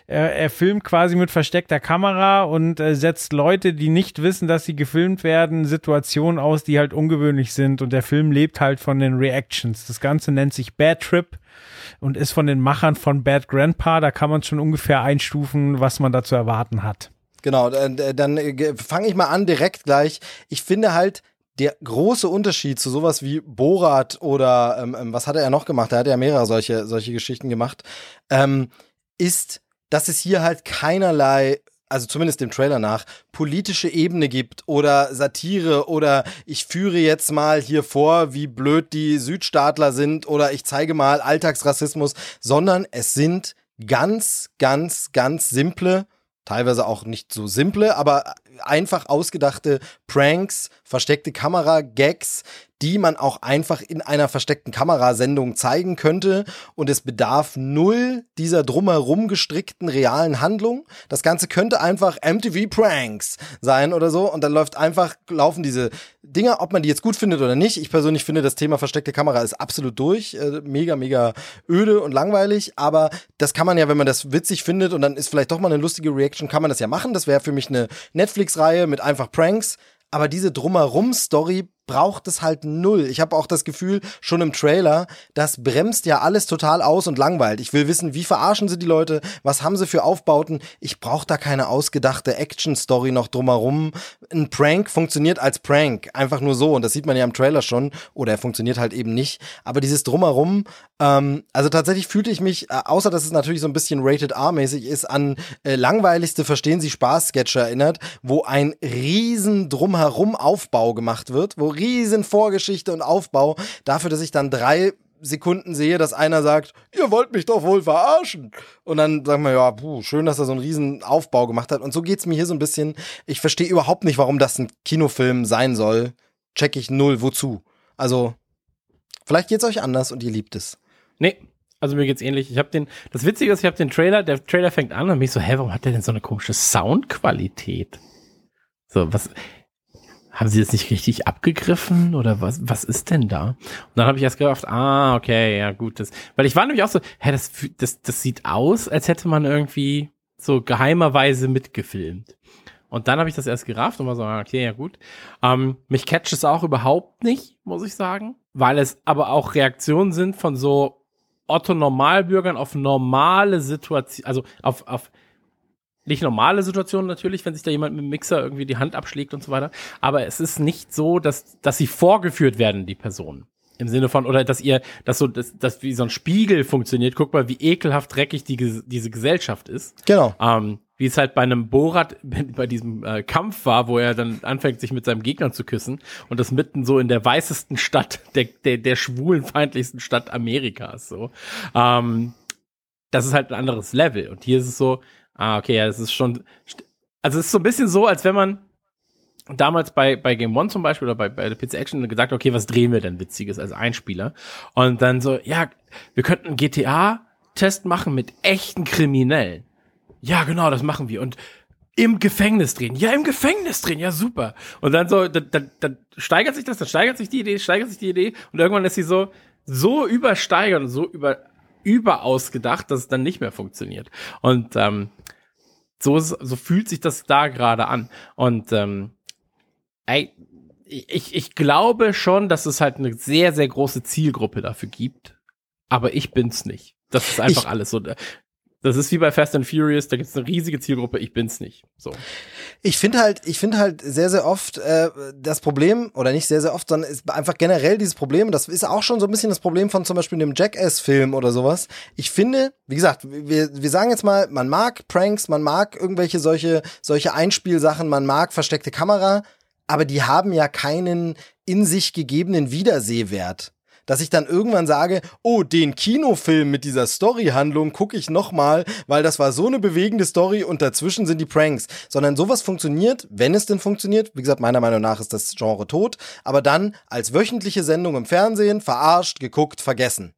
er, er filmt quasi mit versteckter Kamera und äh, setzt Leute, die nicht wissen, dass sie gefilmt werden, Situationen aus, die halt ungewöhnlich sind. Und der Film lebt halt von den Reactions. Das Ganze nennt sich Bad Trip und ist von den Machern von Bad Grandpa. Da kann man schon ungefähr einstufen, was man da zu erwarten hat. Genau, dann, dann äh, fange ich mal an direkt gleich. Ich finde halt, der große Unterschied zu sowas wie Borat oder ähm, ähm, was hat er noch gemacht? Er hat ja mehrere solche, solche Geschichten gemacht, ähm, ist, dass es hier halt keinerlei also zumindest dem Trailer nach, politische Ebene gibt oder Satire oder ich führe jetzt mal hier vor, wie blöd die Südstaatler sind oder ich zeige mal Alltagsrassismus, sondern es sind ganz, ganz, ganz simple teilweise auch nicht so simple, aber einfach ausgedachte Pranks, versteckte Kamera, Gags, die man auch einfach in einer versteckten Kamerasendung zeigen könnte. Und es bedarf null dieser drumherum gestrickten realen Handlung. Das Ganze könnte einfach MTV Pranks sein oder so. Und dann läuft einfach, laufen diese Dinger, ob man die jetzt gut findet oder nicht. Ich persönlich finde, das Thema versteckte Kamera ist absolut durch. Äh, mega, mega öde und langweilig. Aber das kann man ja, wenn man das witzig findet und dann ist vielleicht doch mal eine lustige Reaction, kann man das ja machen. Das wäre für mich eine Netflix-Reihe mit einfach Pranks. Aber diese Drumherum-Story braucht es halt null. Ich habe auch das Gefühl, schon im Trailer, das bremst ja alles total aus und langweilt. Ich will wissen, wie verarschen sie die Leute, was haben sie für Aufbauten. Ich brauche da keine ausgedachte Action-Story noch drumherum. Ein Prank funktioniert als Prank, einfach nur so. Und das sieht man ja im Trailer schon. Oder er funktioniert halt eben nicht. Aber dieses drumherum, ähm, also tatsächlich fühlte ich mich, äh, außer dass es natürlich so ein bisschen Rated R-mäßig ist, an äh, langweiligste Verstehen Sie Spaß-Sketche erinnert, wo ein riesen drumherum Aufbau gemacht wird, wo riesen Vorgeschichte und Aufbau dafür, dass ich dann drei Sekunden sehe, dass einer sagt, ihr wollt mich doch wohl verarschen. Und dann sagen wir, ja, puh, schön, dass er so einen riesen Aufbau gemacht hat. Und so geht's mir hier so ein bisschen. Ich verstehe überhaupt nicht, warum das ein Kinofilm sein soll. Check ich null, wozu. Also, vielleicht geht's euch anders und ihr liebt es. Nee, also mir geht's ähnlich. Ich habe den, das Witzige ist, ich habe den Trailer, der Trailer fängt an und mich so, hä, warum hat der denn so eine komische Soundqualität? So, was, haben sie das nicht richtig abgegriffen oder was, was ist denn da? Und dann habe ich erst gedacht, ah, okay, ja gut, das, weil ich war nämlich auch so, hä, das, das, das sieht aus, als hätte man irgendwie so geheimerweise mitgefilmt. Und dann habe ich das erst gerafft und war so, ah, okay, ja gut. Ähm, mich catcht es auch überhaupt nicht, muss ich sagen, weil es aber auch Reaktionen sind von so Otto Normalbürgern auf normale Situationen, also auf, auf nicht normale Situation natürlich, wenn sich da jemand mit dem Mixer irgendwie die Hand abschlägt und so weiter. Aber es ist nicht so, dass, dass sie vorgeführt werden, die Personen. Im Sinne von, oder dass ihr, dass so, dass, dass wie so ein Spiegel funktioniert. Guck mal, wie ekelhaft dreckig die, diese Gesellschaft ist. Genau. Ähm, wie es halt bei einem Borat bei diesem äh, Kampf war, wo er dann anfängt, sich mit seinem Gegner zu küssen und das mitten so in der weißesten Stadt, der, der, der schwulenfeindlichsten Stadt Amerikas, so. Ähm, das ist halt ein anderes Level. Und hier ist es so, Ah, okay, ja, das ist schon. Also es ist so ein bisschen so, als wenn man damals bei, bei Game One zum Beispiel oder bei, bei der Pizza Action gesagt, okay, was drehen wir denn Witziges als Einspieler? Und dann so, ja, wir könnten GTA-Test machen mit echten Kriminellen. Ja, genau, das machen wir. Und im Gefängnis drehen. Ja, im Gefängnis drehen. Ja, super. Und dann so, dann, dann, dann steigert sich das, dann steigert sich die Idee, steigert sich die Idee und irgendwann ist sie so, so übersteigert und so über, überausgedacht, dass es dann nicht mehr funktioniert. Und ähm, so, so fühlt sich das da gerade an. Und ähm, ey, ich, ich glaube schon, dass es halt eine sehr, sehr große Zielgruppe dafür gibt. Aber ich bin's nicht. Das ist einfach ich, alles so. Das ist wie bei Fast and Furious, da gibt es eine riesige Zielgruppe, ich bin's nicht. So. Ich finde halt, ich finde halt sehr, sehr oft äh, das Problem, oder nicht sehr, sehr oft, sondern ist einfach generell dieses Problem, das ist auch schon so ein bisschen das Problem von zum Beispiel dem Jackass-Film oder sowas. Ich finde, wie gesagt, wir, wir sagen jetzt mal, man mag Pranks, man mag irgendwelche solche, solche Einspielsachen, man mag versteckte Kamera, aber die haben ja keinen in sich gegebenen Wiedersehwert dass ich dann irgendwann sage, oh, den Kinofilm mit dieser Storyhandlung gucke ich nochmal, weil das war so eine bewegende Story und dazwischen sind die Pranks. Sondern sowas funktioniert, wenn es denn funktioniert. Wie gesagt, meiner Meinung nach ist das Genre tot, aber dann als wöchentliche Sendung im Fernsehen, verarscht, geguckt, vergessen.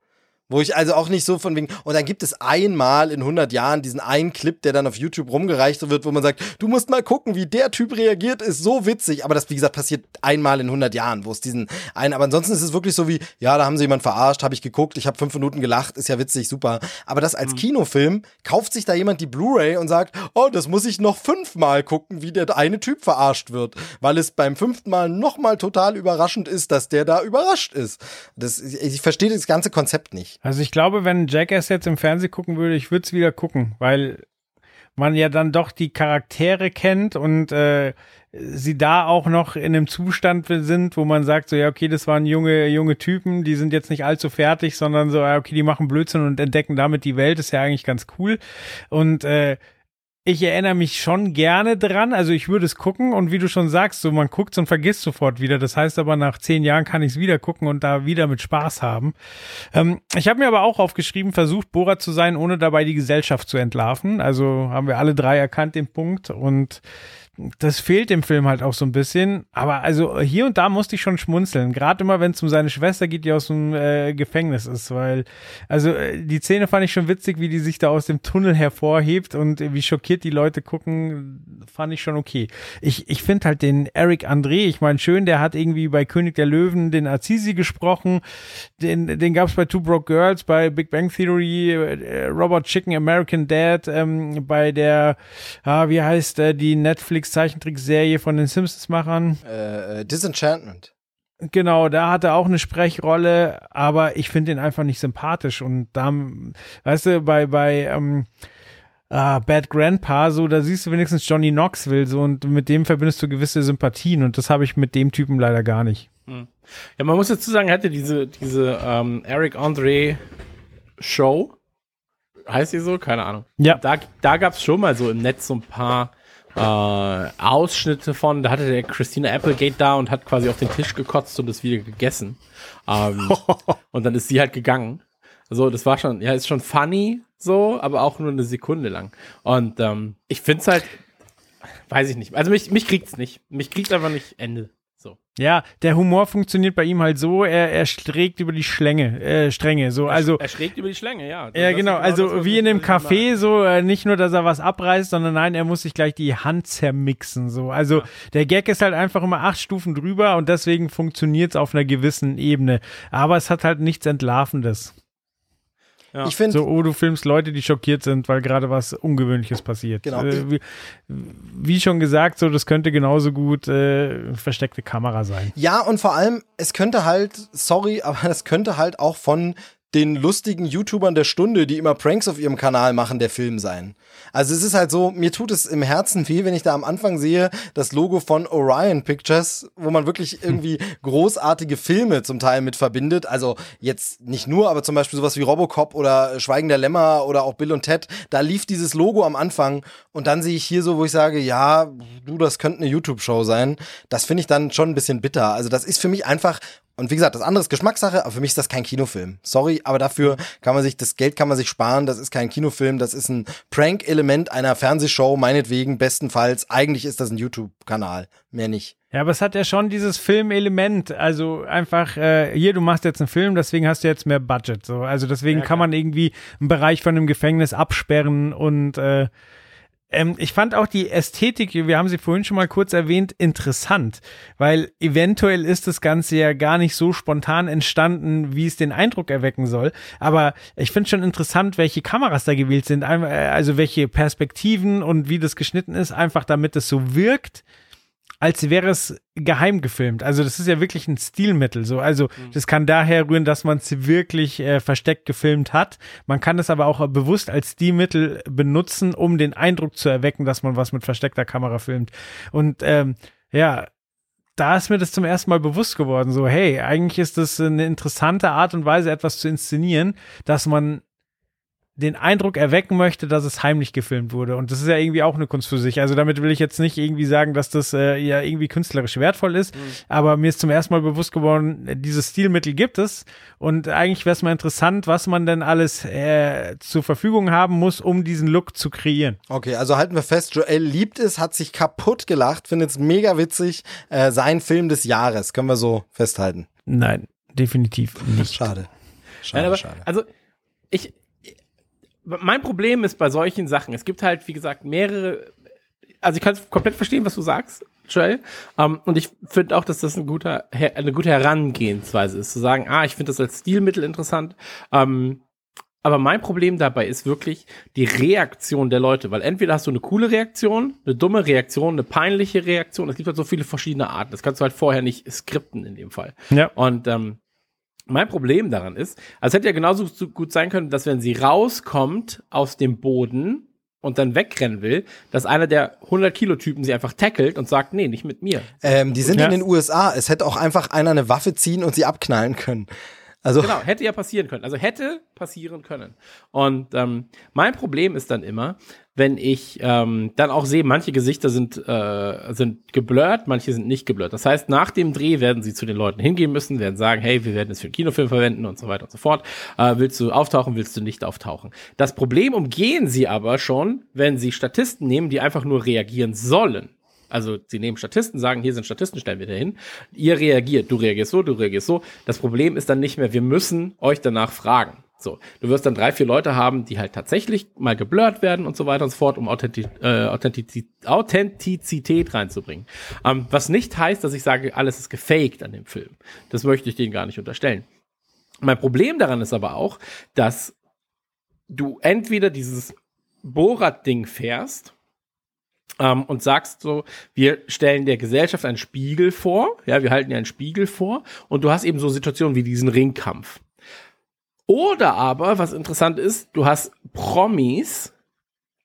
Wo ich also auch nicht so von wegen, und dann gibt es einmal in 100 Jahren diesen einen Clip, der dann auf YouTube rumgereicht wird, wo man sagt, du musst mal gucken, wie der Typ reagiert, ist so witzig. Aber das, wie gesagt, passiert einmal in 100 Jahren, wo es diesen einen, aber ansonsten ist es wirklich so wie, ja, da haben sie jemand verarscht, habe ich geguckt, ich habe fünf Minuten gelacht, ist ja witzig, super. Aber das als Kinofilm, kauft sich da jemand die Blu-ray und sagt, oh, das muss ich noch fünfmal gucken, wie der eine Typ verarscht wird, weil es beim fünften Mal nochmal total überraschend ist, dass der da überrascht ist. Das, ich, ich verstehe das ganze Konzept nicht. Also ich glaube, wenn Jackass jetzt im Fernsehen gucken würde, ich würde es wieder gucken, weil man ja dann doch die Charaktere kennt und äh, sie da auch noch in einem Zustand sind, wo man sagt, so ja, okay, das waren junge, junge Typen, die sind jetzt nicht allzu fertig, sondern so, ja, okay, die machen Blödsinn und entdecken damit die Welt, ist ja eigentlich ganz cool. Und äh, ich erinnere mich schon gerne dran, also ich würde es gucken und wie du schon sagst, so man guckt und vergisst sofort wieder. Das heißt aber, nach zehn Jahren kann ich es wieder gucken und da wieder mit Spaß haben. Ähm, ich habe mir aber auch aufgeschrieben, versucht Bohrer zu sein, ohne dabei die Gesellschaft zu entlarven. Also haben wir alle drei erkannt den Punkt und das fehlt dem Film halt auch so ein bisschen. Aber also hier und da musste ich schon schmunzeln. Gerade immer, wenn es um seine Schwester geht, die aus dem äh, Gefängnis ist. Weil, also äh, die Szene fand ich schon witzig, wie die sich da aus dem Tunnel hervorhebt und wie schockiert die Leute gucken, fand ich schon okay. Ich, ich finde halt den Eric André, ich meine, schön, der hat irgendwie bei König der Löwen den Azizi gesprochen. Den, den gab es bei Two Broke Girls, bei Big Bang Theory, äh, Robot Chicken, American Dad, ähm, bei der, ah, wie heißt äh, die Netflix Zeichentrickserie von den Simpsons-Machern. Äh, äh, Disenchantment. Genau, da hat er auch eine Sprechrolle, aber ich finde ihn einfach nicht sympathisch. Und da, weißt du, bei, bei ähm, ah, Bad Grandpa, so, da siehst du wenigstens Johnny Knoxville, so, und mit dem verbindest du gewisse Sympathien und das habe ich mit dem Typen leider gar nicht. Ja, man muss dazu sagen, er hatte diese, diese ähm, Eric Andre Show. Heißt die so? Keine Ahnung. Ja. Da, da gab es schon mal so im Netz so ein paar äh, Ausschnitte von, da hatte der Christina Applegate da und hat quasi auf den Tisch gekotzt und das wieder gegessen. Ähm, und dann ist sie halt gegangen. So, das war schon, ja, ist schon funny, so, aber auch nur eine Sekunde lang. Und ähm, ich find's halt, weiß ich nicht. Also mich, mich kriegt's nicht. Mich kriegt einfach nicht Ende. So. Ja, der Humor funktioniert bei ihm halt so, er, er streckt über die Schlänge, äh, Stränge, so, also. Er schrägt über die Schlänge, ja. Ja, Das genau. das, Also was wie in dem Café so, äh, nicht nur, dass er was abreißt, sondern nein, er muss sich gleich die Hand zermixen. So, also der Gag ist halt einfach immer acht Stufen drüber und deswegen funktioniert's auf einer gewissen Ebene. Aber es hat halt nichts Entlarvendes. Ja. Ich finde, So, oh, du filmst Leute, die schockiert sind, weil gerade was Ungewöhnliches passiert. Genau. Äh, wie, wie schon gesagt, so das könnte genauso gut äh, versteckte Kamera sein. Ja, und vor allem, es könnte halt, sorry, aber das könnte halt auch von den lustigen YouTubern der Stunde, die immer Pranks auf ihrem Kanal machen, der Film sein. Also es ist halt so, mir tut es im Herzen weh, wenn ich da am Anfang sehe, das Logo von Orion Pictures, wo man wirklich irgendwie großartige Filme zum Teil mit verbindet. Also jetzt nicht nur, aber zum Beispiel sowas wie Robocop oder Schweigen der Lämmer oder auch Bill und Ted. Da lief dieses Logo am Anfang und dann sehe ich hier so, wo ich sage, ja, du, das könnte eine YouTube-Show sein. Das finde ich dann schon ein bisschen bitter. Also das ist für mich einfach und wie gesagt, das andere ist Geschmackssache, aber für mich ist das kein Kinofilm. Sorry, aber dafür kann man sich, das Geld kann man sich sparen, das ist kein Kinofilm, das ist ein Prank-Element einer Fernsehshow, meinetwegen, bestenfalls. Eigentlich ist das ein YouTube-Kanal, mehr nicht. Ja, aber es hat ja schon dieses Filmelement. Also einfach, äh, hier, du machst jetzt einen Film, deswegen hast du jetzt mehr Budget. So. Also deswegen kann man irgendwie einen Bereich von einem Gefängnis absperren und äh, ähm, ich fand auch die Ästhetik, wir haben sie vorhin schon mal kurz erwähnt, interessant, weil eventuell ist das Ganze ja gar nicht so spontan entstanden, wie es den Eindruck erwecken soll. Aber ich finde schon interessant, welche Kameras da gewählt sind, äh, also welche Perspektiven und wie das geschnitten ist, einfach damit es so wirkt, als wäre es geheim gefilmt. Also das ist ja wirklich ein Stilmittel. So, also das kann daher rühren, dass man es wirklich äh, versteckt gefilmt hat. Man kann es aber auch bewusst als Stilmittel benutzen, um den Eindruck zu erwecken, dass man was mit versteckter Kamera filmt. Und ähm, ja, da ist mir das zum ersten Mal bewusst geworden. So, hey, eigentlich ist das eine interessante Art und Weise, etwas zu inszenieren, dass man den Eindruck erwecken möchte, dass es heimlich gefilmt wurde. Und das ist ja irgendwie auch eine Kunst für sich. Also damit will ich jetzt nicht irgendwie sagen, dass das äh, ja irgendwie künstlerisch wertvoll ist. Aber mir ist zum ersten Mal bewusst geworden, äh, dieses Stilmittel gibt es. Und eigentlich wäre es mal interessant, was man denn alles äh, zur Verfügung haben muss, um diesen Look zu kreieren. Okay, also halten wir fest, Joel liebt es, hat sich kaputt gelacht, findet es mega witzig. Äh, sein Film des Jahres, können wir so festhalten. Nein, definitiv nicht. Schade. Schade, Nein, aber, schade. also ich, mein Problem ist bei solchen Sachen, es gibt halt, wie gesagt, mehrere, also ich kann komplett verstehen, was du sagst, Joel, ähm, und ich finde auch, dass das ein guter, eine gute Herangehensweise ist, zu sagen, ah, ich finde das als Stilmittel interessant, ähm, aber mein Problem dabei ist wirklich die Reaktion der Leute, weil entweder hast du eine coole Reaktion, eine dumme Reaktion, eine peinliche Reaktion. Es gibt halt so viele verschiedene Arten. Das kannst du halt vorher nicht skripten in dem Fall. Ja. Und ähm, mein Problem daran ist, also es hätte ja genauso gut sein können, dass wenn sie rauskommt aus dem Boden und dann wegrennen will, dass einer der 100 Kilo Typen sie einfach tackelt und sagt, nee, nicht mit mir. Ähm, die sind Ja. in den USA. Es hätte auch einfach einer eine Waffe ziehen und sie abknallen können. Also Genau, hätte ja passieren können. Also hätte passieren können. Und ähm, mein Problem ist dann immer, wenn ich ähm, dann auch sehe, manche Gesichter sind, äh, sind geblurrt, manche sind nicht geblurrt. Das heißt, nach dem Dreh werden sie zu den Leuten hingehen müssen, werden sagen, hey, wir werden es für einen Kinofilm verwenden und so weiter und so fort. Äh, willst du auftauchen, willst du nicht auftauchen? Das Problem umgehen sie aber schon, wenn sie Statisten nehmen, die einfach nur reagieren sollen. Also sie nehmen Statisten, sagen, hier sind Statisten, stellen wir da hin. Ihr reagiert, du reagierst so, du reagierst so. Das Problem ist dann nicht mehr, wir müssen euch danach fragen. So, du wirst dann drei, vier Leute haben, die halt tatsächlich mal geblurrt werden und so weiter und so fort, um Authentiz äh, Authentiz Authentizität reinzubringen. Ähm, was nicht heißt, dass ich sage, alles ist gefaked an dem Film. Das möchte ich denen gar nicht unterstellen. Mein Problem daran ist aber auch, dass du entweder dieses Borat-Ding fährst, ähm, und sagst so, wir stellen der Gesellschaft einen Spiegel vor, ja, wir halten dir einen Spiegel vor und du hast eben so Situationen wie diesen Ringkampf. Oder aber, was interessant ist, du hast Promis,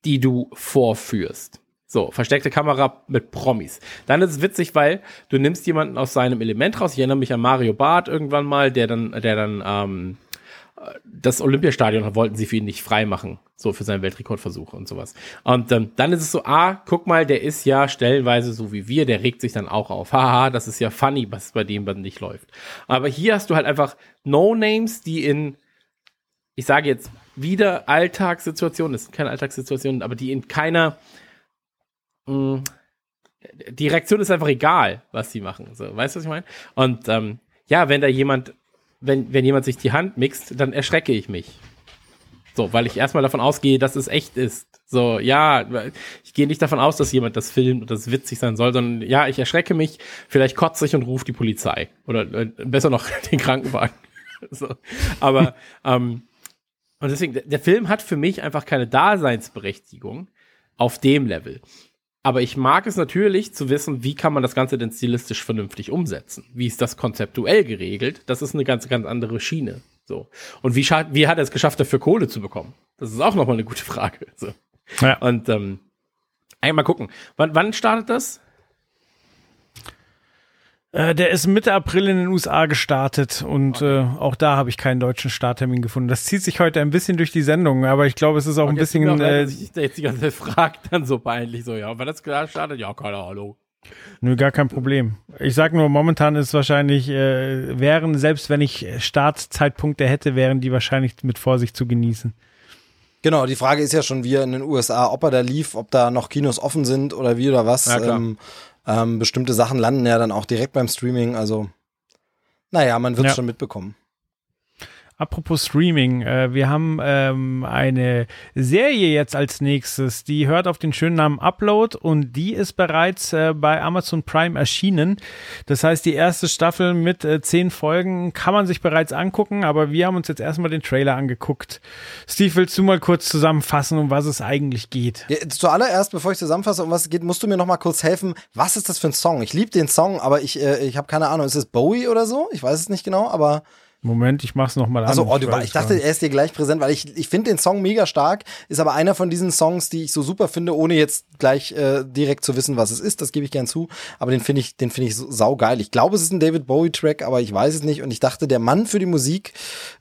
die du vorführst. So, versteckte Kamera mit Promis. Dann ist es witzig, weil du nimmst jemanden aus seinem Element raus. Ich erinnere mich an Mario Barth irgendwann mal, der dann, der dann ähm, das Olympiastadion wollten sie für ihn nicht freimachen, so für seinen Weltrekordversuch und sowas. Und ähm, dann ist es so, ah, guck mal, der ist ja stellenweise so wie wir, der regt sich dann auch auf. Haha, das ist ja funny, was bei dem dann nicht läuft. Aber hier hast du halt einfach No-Names, die in, ich sage jetzt wieder Alltagssituationen, das sind keine Alltagssituationen, aber die in keiner, mh, die Reaktion ist einfach egal, was sie machen. So, weißt du, was ich meine? Und ähm, ja, wenn da jemand wenn, wenn jemand sich die Hand mixt, dann erschrecke ich mich. So, weil ich erstmal davon ausgehe, dass es echt ist. So, ja, ich gehe nicht davon aus, dass jemand das filmt und das witzig sein soll, sondern ja, ich erschrecke mich, vielleicht kotze ich und rufe die Polizei. Oder äh, besser noch den Krankenwagen. so. Aber, ähm, und deswegen, der, Film hat für mich einfach keine Daseinsberechtigung auf dem Level. Aber ich mag es natürlich zu wissen, wie kann man das Ganze denn stilistisch vernünftig umsetzen? Wie ist das konzeptuell geregelt? Das ist eine ganz, ganz andere Schiene. So. Und wie, wie hat er es geschafft, dafür Kohle zu bekommen? Das ist auch nochmal eine gute Frage. So. Ja. Und ähm, einmal gucken. Wann, wann startet das? Äh, der ist Mitte April in den USA gestartet und äh, auch da habe ich keinen deutschen Starttermin gefunden. Das zieht sich heute ein bisschen durch die Sendung, aber ich glaube, es ist auch ein Jetzt tut bisschen. auch Äh, ich jetzt die ganze Zeit fragt, dann so peinlich so, ja, wann das klar startet? Ja, keine Ahnung. nö, gar kein Problem. Ich sag nur, momentan ist wahrscheinlich, äh, wären, selbst wenn ich Startzeitpunkte hätte, wären die wahrscheinlich mit Vorsicht zu genießen. Genau, die Frage ist ja schon, wie er in den USA, ob er da lief, ob da noch Kinos offen sind oder wie oder was. Ja, klar. ähm, ähm, bestimmte Sachen landen ja dann auch direkt beim Streaming, also naja, man wird es Ja. schon mitbekommen. Apropos Streaming, äh, wir haben ähm, eine Serie jetzt als nächstes, die hört auf den schönen Namen Upload und die ist bereits äh, bei Amazon Prime erschienen. Das heißt, die erste Staffel mit äh, zehn Folgen kann man sich bereits angucken, aber wir haben uns jetzt erstmal den Trailer angeguckt. Steve, willst du mal kurz zusammenfassen, um was es eigentlich geht? Ja, zuallererst, bevor ich zusammenfasse, um was es geht, musst du mir noch mal kurz helfen. Was ist das für ein Song? Ich liebe den Song, aber ich, äh, ich habe keine Ahnung. Ist es Bowie oder so? Ich weiß es nicht genau, aber Moment, ich mach's nochmal an. Also, oh, du, weiß ich dachte, er ist dir gleich präsent, weil ich, ich finde den Song mega stark, ist aber einer von diesen Songs, die ich so super finde, ohne jetzt gleich äh, direkt zu wissen, was es ist. Das gebe ich gern zu. Aber den finde ich, den finde ich saugeil. Ich glaube, es ist ein David Bowie-Track, aber ich weiß es nicht. Und ich dachte, der Mann für die Musik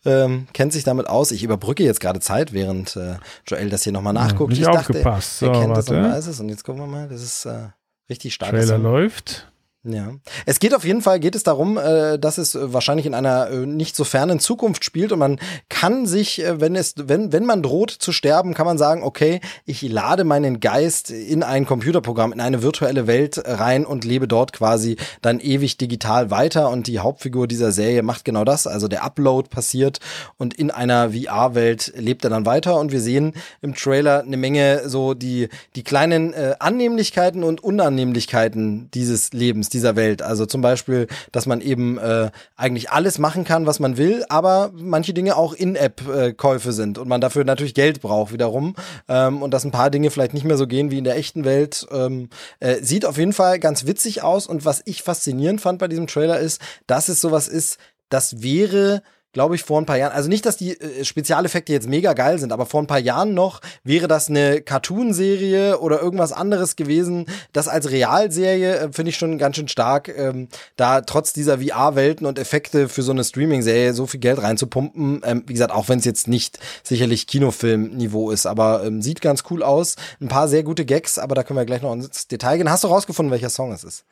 ähm, kennt sich damit aus. Ich überbrücke jetzt gerade Zeit, während äh, Joel das hier nochmal nachguckt. nicht ich dachte, aufgepasst. er So, kennt das und warte. weiß es. Und jetzt gucken wir mal. Das ist äh, richtig stark. Trailer läuft. Ja. Es geht auf jeden Fall, geht es darum, äh, dass es äh, wahrscheinlich in einer äh, nicht so fernen Zukunft spielt und man kann sich, wenn es, wenn, wenn man droht zu sterben, kann man sagen, okay, ich lade meinen Geist in ein Computerprogramm, in eine virtuelle Welt rein und lebe dort quasi dann ewig digital weiter. Und die Hauptfigur dieser Serie macht genau das, also der Upload passiert und in einer VR-Welt lebt er dann weiter. Und wir sehen im Trailer eine Menge so die, die kleinen Annehmlichkeiten und Unannehmlichkeiten dieses Lebens, dieser Welt. Also zum Beispiel, dass man eben äh, eigentlich alles machen kann, was man will, aber manche Dinge auch In-App-Käufe sind und man dafür natürlich Geld braucht wiederum ähm, und dass ein paar Dinge vielleicht nicht mehr so gehen wie in der echten Welt. Ähm, äh, sieht auf jeden Fall ganz witzig aus und was ich faszinierend fand bei diesem Trailer ist, dass es sowas ist, das wäre glaube ich, vor ein paar Jahren, also nicht, dass die äh, Spezialeffekte jetzt mega geil sind, aber vor ein paar Jahren noch wäre das eine Cartoon-Serie oder irgendwas anderes gewesen. Das als Realserie äh, finde ich schon ganz schön stark, ähm, da trotz dieser VR-Welten und Effekte für so eine Streaming-Serie so viel Geld reinzupumpen. Ähm, wie gesagt, auch wenn es jetzt nicht sicherlich Kinofilm-Niveau ist, aber ähm, sieht ganz cool aus. Ein paar sehr gute Gags, aber da können wir gleich noch ins Detail gehen. Hast du rausgefunden, welcher Song es ist?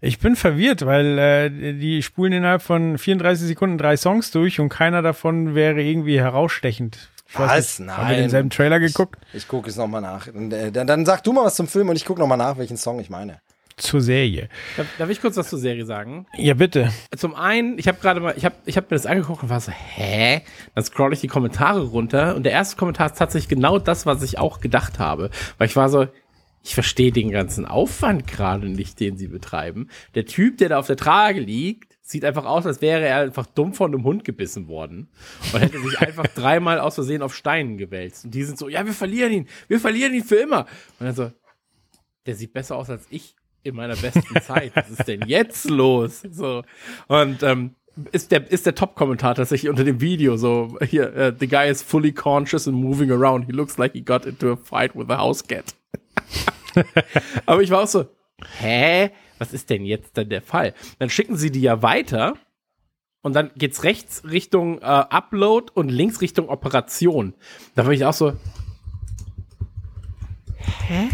Ich bin verwirrt, weil äh, die spulen innerhalb von 34 Sekunden drei Songs durch und keiner davon wäre irgendwie herausstechend. Ich Was? Nicht, Nein. Haben wir denselben Trailer geguckt? Ich, ich gucke es nochmal nach. Dann, äh, dann, dann sag du mal was zum Film und ich gucke nochmal nach, welchen Song ich meine. Zur Serie. Darf, darf ich kurz was zur Serie sagen? Ja, bitte. Zum einen, ich habe gerade mal, ich habe ich hab mir das angeguckt und war so, hä? Dann scroll ich die Kommentare runter und der erste Kommentar ist tatsächlich genau das, was ich auch gedacht habe. Weil ich war so, ich verstehe den ganzen Aufwand gerade nicht, den sie betreiben. Der Typ, der da auf der Trage liegt, sieht einfach aus, als wäre er einfach dumm von einem Hund gebissen worden und hätte sich einfach dreimal aus Versehen auf Steinen gewälzt. Und die sind so, ja, wir verlieren ihn, wir verlieren ihn für immer. Und dann so, der sieht besser aus als ich in meiner besten Zeit. Was ist denn jetzt los? So. Und ähm, ist der, ist der Top-Kommentar tatsächlich unter dem Video so, hier, uh, the guy is fully conscious and moving around. He looks like he got into a fight with a house cat. Aber ich war auch so, hä? Was ist denn jetzt dann der Fall? Dann schicken sie die ja weiter und dann geht's rechts Richtung äh, Upload und links Richtung Operation. Da war ich auch so, hä?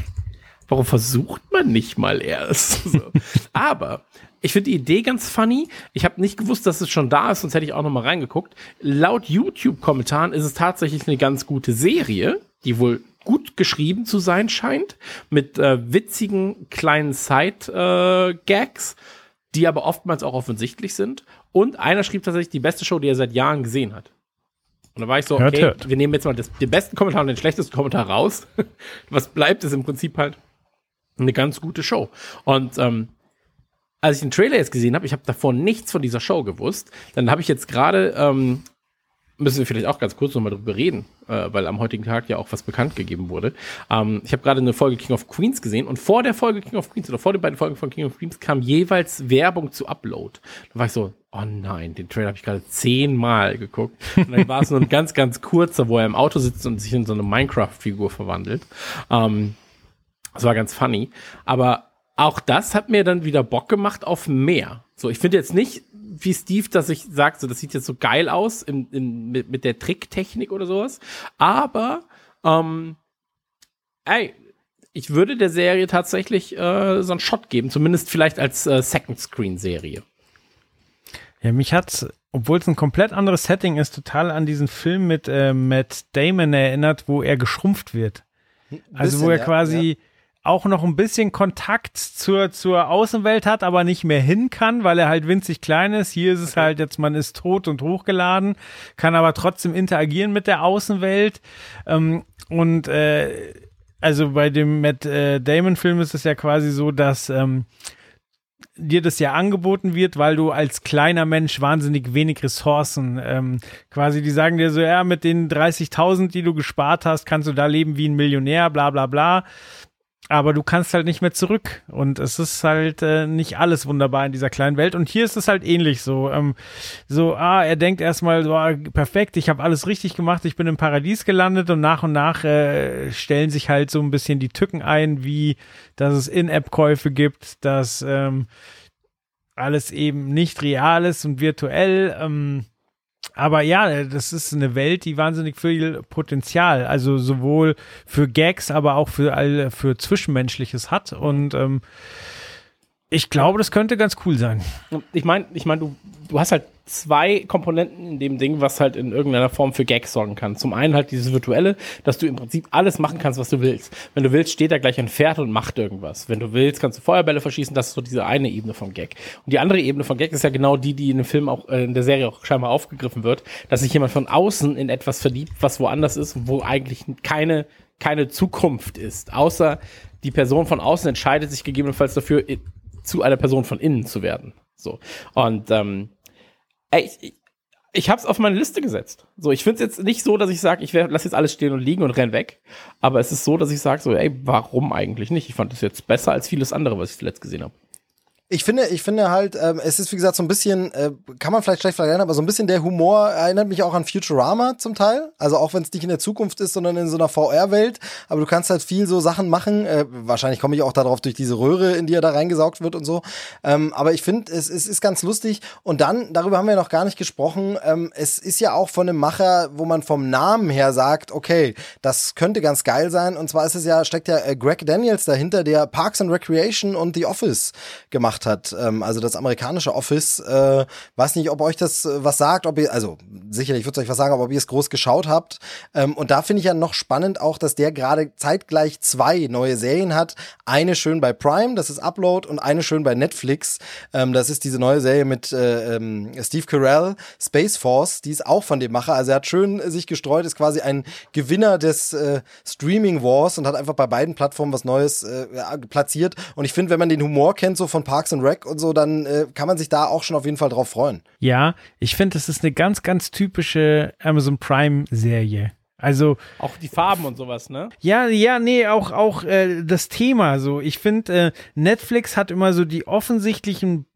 Warum versucht man nicht mal erst? So. Aber ich finde die Idee ganz funny. Ich habe nicht gewusst, dass es schon da ist, sonst hätte ich auch noch mal reingeguckt. Laut YouTube-Kommentaren ist es tatsächlich eine ganz gute Serie, die wohl gut geschrieben zu sein scheint, mit äh, witzigen kleinen Side-Gags, äh, die aber oftmals auch offensichtlich sind. Und einer schrieb tatsächlich die beste Show, die er seit Jahren gesehen hat. Und da war ich so, okay, Hört, hört. wir nehmen jetzt mal das, den besten Kommentar und den schlechtesten Kommentar raus. Was bleibt, ist im Prinzip halt eine ganz gute Show. Und ähm, als ich den Trailer jetzt gesehen habe, ich habe davor nichts von dieser Show gewusst, dann habe ich jetzt gerade, ähm, müssen wir vielleicht auch ganz kurz nochmal drüber reden, äh, weil am heutigen Tag ja auch was bekannt gegeben wurde. Ähm, ich habe gerade eine Folge King of Queens gesehen und vor der Folge King of Queens oder vor den beiden Folgen von King of Queens kam jeweils Werbung zu Upload. Da war ich so, oh nein, den Trailer habe ich gerade zehnmal geguckt. Und dann war es nur ein ganz, ganz kurzer, wo er im Auto sitzt und sich in so eine Minecraft-Figur verwandelt. Ähm, das war ganz funny. Aber auch das hat mir dann wieder Bock gemacht auf mehr. So, ich finde jetzt nicht wie Steve, dass ich sage, so, das sieht jetzt so geil aus in, in, mit, mit der Tricktechnik oder sowas. Aber, ähm, ey, ich würde der Serie tatsächlich äh, so einen Shot geben, zumindest vielleicht als äh, Second Screen Serie. Ja, mich hat's, obwohl es ein komplett anderes Setting ist, total an diesen Film mit äh, Matt Damon erinnert, wo er geschrumpft wird. Also wo bisschen, er ja, quasi ja. Auch noch ein bisschen Kontakt zur, zur Außenwelt hat, aber nicht mehr hin kann, weil er halt winzig klein ist. Hier ist es halt jetzt, man ist tot und hochgeladen, kann aber trotzdem interagieren mit der Außenwelt. Ähm, und äh, also bei dem Matt äh, Damon-Film ist es ja quasi so, dass ähm, dir das ja angeboten wird, weil du als kleiner Mensch wahnsinnig wenig Ressourcen ähm, quasi, die sagen dir so, ja, mit den 30.000, die du gespart hast, kannst du da leben wie ein Millionär, bla bla bla. Aber du kannst halt nicht mehr zurück. Und es ist halt äh, nicht alles wunderbar in dieser kleinen Welt. Und hier ist es halt ähnlich so. Ähm, so, ah, er denkt erstmal so, ah, perfekt, ich habe alles richtig gemacht, ich bin im Paradies gelandet und nach und nach äh, stellen sich halt so ein bisschen die Tücken ein, wie dass es In-App-Käufe gibt, dass ähm, alles eben nicht real ist und virtuell. Ähm, aber ja, das ist eine Welt, die wahnsinnig viel Potenzial, also sowohl für Gags, aber auch für all, für Zwischenmenschliches hat. Und ähm, Ich glaube, das könnte ganz cool sein. Ich meine, ich mein, du, du hast halt zwei Komponenten in dem Ding, was halt in irgendeiner Form für Gags sorgen kann. Zum einen halt dieses virtuelle, dass du im Prinzip alles machen kannst, was du willst. Wenn du willst, steht da gleich ein Pferd und macht irgendwas. Wenn du willst, kannst du Feuerbälle verschießen. Das ist so diese eine Ebene von Gag. Und die andere Ebene von Gag ist ja genau die, die in dem Film auch, äh, in der Serie auch scheinbar aufgegriffen wird, dass sich jemand von außen in etwas verliebt, was woanders ist, wo eigentlich keine, keine Zukunft ist. Außer die Person von außen entscheidet sich gegebenenfalls dafür, zu einer Person von innen zu werden. So. Und ähm, ey, ich, ich habe es auf meine Liste gesetzt. So, ich finde es jetzt nicht so, dass ich sage, ich lasse jetzt alles stehen und liegen und renn weg. Aber es ist so, dass ich sage so, ey, warum eigentlich nicht? Ich fand das jetzt besser als vieles andere, was ich zuletzt gesehen habe. Ich finde, ich finde halt, ähm, es ist wie gesagt so ein bisschen, äh, kann man vielleicht schlecht vergleichen, aber so ein bisschen der Humor erinnert mich auch an Futurama zum Teil. Also auch wenn es nicht in der Zukunft ist, sondern in so einer VR-Welt. Aber du kannst halt viel so Sachen machen. Äh, wahrscheinlich komme ich auch darauf durch diese Röhre, in die er da reingesaugt wird und so. Ähm, aber ich finde, es, es ist ganz lustig. Und dann, darüber haben wir noch gar nicht gesprochen, ähm, es ist ja auch von einem Macher, wo man vom Namen her sagt, okay, das könnte ganz geil sein. Und zwar ist es ja, steckt ja äh, Greg Daniels dahinter, der Parks and Recreation und The Office gemacht gemacht hat, ähm, also das amerikanische Office. Äh, weiß nicht, ob euch das äh, was sagt, ob ihr, also sicherlich wird es euch was sagen, aber ob ihr es groß geschaut habt. Ähm, und da finde ich ja noch spannend auch, dass der gerade zeitgleich zwei neue Serien hat. Eine schön bei Prime, das ist Upload, und eine schön bei Netflix. Ähm, das ist diese neue Serie mit äh, ähm, Steve Carell, Space Force, die ist auch von dem Macher. Also er hat schön sich gestreut, ist quasi ein Gewinner des äh, Streaming Wars und hat einfach bei beiden Plattformen was Neues äh, platziert. Und ich finde, wenn man den Humor kennt, so von Parks and Rec und so, dann äh, kann man sich da auch schon auf jeden Fall drauf freuen. Ja, ich finde, das ist eine ganz, ganz typische Amazon Prime-Serie. Also auch die Farben und sowas, ne? Ja, ja, nee, auch auch äh, das Thema so. Ich finde äh, Netflix hat immer so die offensichtlichen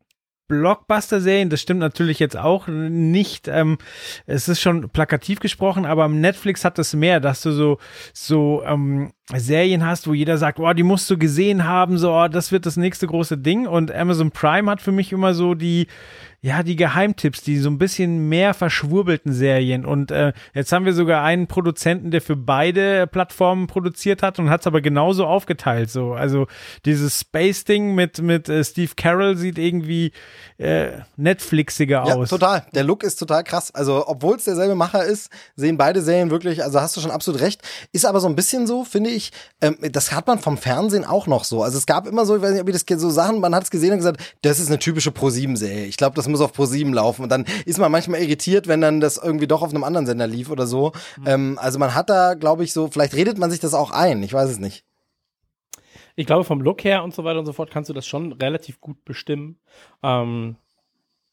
Blockbuster-Serien, das stimmt natürlich jetzt auch nicht. Ähm, es ist schon plakativ gesprochen, aber Netflix hat das mehr, dass du so so ähm, Serien hast, wo jeder sagt, oh, die musst du gesehen haben, so, oh, das wird das nächste große Ding. Und Amazon Prime hat für mich immer so die, ja, die Geheimtipps, die so ein bisschen mehr verschwurbelten Serien. Und äh, jetzt haben wir sogar einen Produzenten, der für beide Plattformen produziert hat und hat es aber genauso aufgeteilt. So, also dieses Space-Ding mit, mit äh, Steve Carroll sieht irgendwie äh, Netflixiger aus. Ja, total. Der Look ist total krass. Also, obwohl es derselbe Macher ist, sehen beide Serien wirklich, also hast du schon absolut recht. Ist aber so ein bisschen so, finde ich, ähm, das hat man vom Fernsehen auch noch so. Also es gab immer so, ich weiß nicht, ob ihr das so Sachen, man hat es gesehen und gesagt, das ist eine typische Pro-7-Serie. Ich glaube, das muss auf Pro7 laufen. Und dann ist man manchmal irritiert, wenn dann das irgendwie doch auf einem anderen Sender lief oder so. Mhm. Ähm, also man hat da, glaube ich, so, vielleicht redet man sich das auch ein. Ich weiß es nicht. Ich glaube, vom Look her und so weiter und so fort kannst du das schon relativ gut bestimmen. Ähm,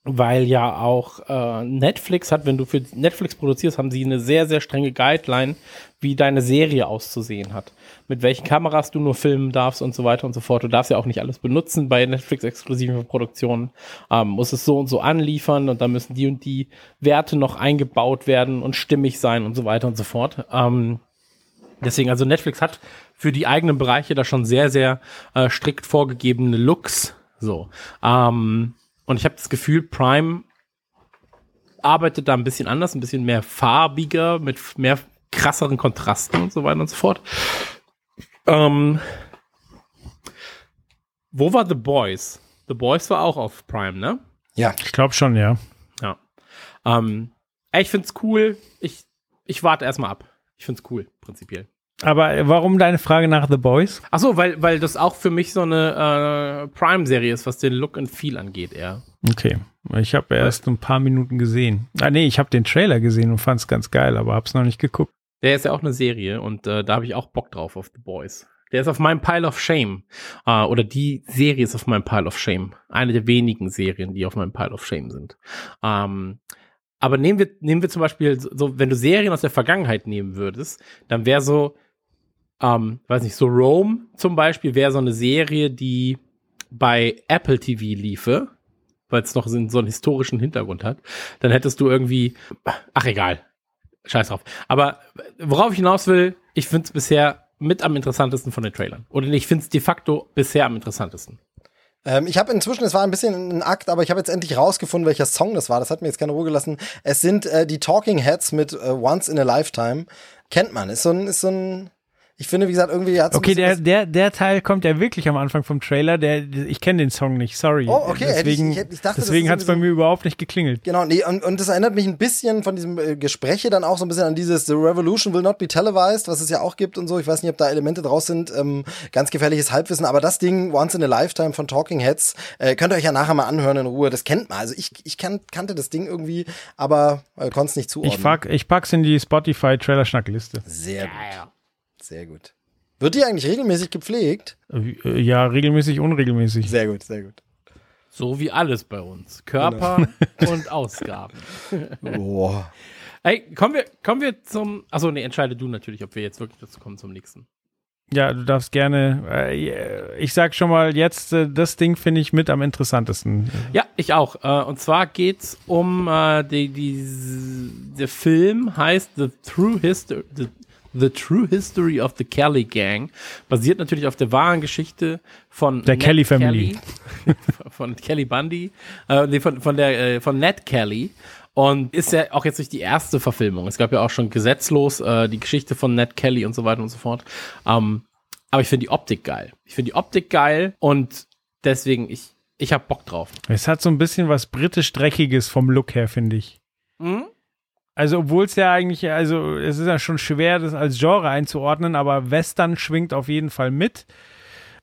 weil ja auch äh, Netflix hat, wenn du für Netflix produzierst, haben sie eine sehr, sehr strenge Guideline, wie deine Serie auszusehen hat. Mit welchen Kameras du nur filmen darfst und so weiter und so fort. Du darfst ja auch nicht alles benutzen bei Netflix-exklusiven Produktionen. Ähm, muss es so und so anliefern und da müssen die und die Werte noch eingebaut werden und stimmig sein und so weiter und so fort. Ähm, deswegen, also Netflix hat für die eigenen Bereiche da schon sehr, sehr äh, strikt vorgegebene Looks. So. Ähm, und ich habe das Gefühl, Prime arbeitet da ein bisschen anders, ein bisschen mehr farbiger, mit mehr krasseren Kontrasten und so weiter und so fort. Ähm, wo war The Boys? The Boys war auch auf Prime, ne? Ja. Ich glaube schon, ja. Ja. Ähm, ich find's cool. Ich, ich warte erstmal ab. Ich find's cool, prinzipiell. Aber warum deine Frage nach The Boys? Ach so, weil, weil das auch für mich so eine äh, Prime-Serie ist, was den Look and Feel angeht, eher. Okay. Ich habe erst ein paar Minuten gesehen. Ah, nee, ich habe den Trailer gesehen und fand es ganz geil, aber hab's noch nicht geguckt. Der ist ja auch eine Serie und äh, da habe ich auch Bock drauf auf The Boys. Der ist auf meinem Pile of Shame. Äh, oder die Serie ist auf meinem Pile of Shame. Eine der wenigen Serien, die auf meinem Pile of Shame sind. Ähm, aber nehmen wir, nehmen wir zum Beispiel, so, wenn du Serien aus der Vergangenheit nehmen würdest, dann wäre so ähm, weiß nicht, so Rome zum Beispiel wäre so eine Serie, die bei Apple TV liefe, weil es noch so einen historischen Hintergrund hat, dann hättest du irgendwie, ach egal, scheiß drauf. Aber worauf ich hinaus will, ich finde es bisher mit am interessantesten von den Trailern. Oder ich finde es de facto bisher am interessantesten. Ähm, ich habe inzwischen, es war ein bisschen ein Akt, aber ich habe jetzt endlich rausgefunden, welcher Song das war. Das hat mir jetzt keine Ruhe gelassen. Es sind äh, die Talking Heads mit äh, Once in a Lifetime. Kennt man, ist so ein, ist so ein Ich finde, wie gesagt, irgendwie hat Okay, der, der, der Teil kommt ja wirklich am Anfang vom Trailer. Der, ich kenne den Song nicht, sorry. Oh, okay, ich- Deswegen, ich ich dachte, deswegen hat es bei mir überhaupt nicht geklingelt. Genau, nee, und, und das erinnert mich ein bisschen von diesem äh, Gespräche dann auch so ein bisschen an dieses The Revolution will not be televised, was es ja auch gibt und so. Ich weiß nicht, ob da Elemente draus sind. Ähm, ganz gefährliches Halbwissen, aber das Ding Once in a Lifetime von Talking Heads äh, könnt ihr euch ja nachher mal anhören in Ruhe. Das kennt man. Also ich, ich kan kannte das Ding irgendwie, aber äh, konnte es nicht zuordnen. Ich, pack, ich pack's in die Spotify-Trailer-Schnackliste. Sehr gut. Sehr gut. Wird die eigentlich regelmäßig gepflegt? Äh, Ja, regelmäßig, unregelmäßig. Sehr gut, sehr gut. So wie alles bei uns. Körper Genau. und Ausgaben. Boah. Ey, kommen wir, kommen wir zum. Achso, nee, entscheide du natürlich, ob wir jetzt wirklich dazu kommen zum nächsten. Ja, du darfst gerne. Äh, ich sag schon mal jetzt, äh, das Ding finde ich mit am interessantesten. Ja, ich auch. Äh, und zwar geht's um äh, die, die, der Film heißt The True History. The, The True History of the Kelly Gang basiert natürlich auf der wahren Geschichte von Der Ned Kelly Family. Kelly, von Kelly Bundy, äh, nee, von, von der äh, von Ned Kelly und ist ja auch jetzt nicht die erste Verfilmung. Es gab ja auch schon gesetzlos äh, die Geschichte von Ned Kelly und so weiter und so fort. Ähm, aber ich finde die Optik geil. Ich finde die Optik geil und deswegen ich ich habe Bock drauf. Es hat so ein bisschen was britisch-dreckiges vom Look her, finde ich. Mhm. Also, obwohl es ja eigentlich, also es ist ja schon schwer, das als Genre einzuordnen, aber Western schwingt auf jeden Fall mit.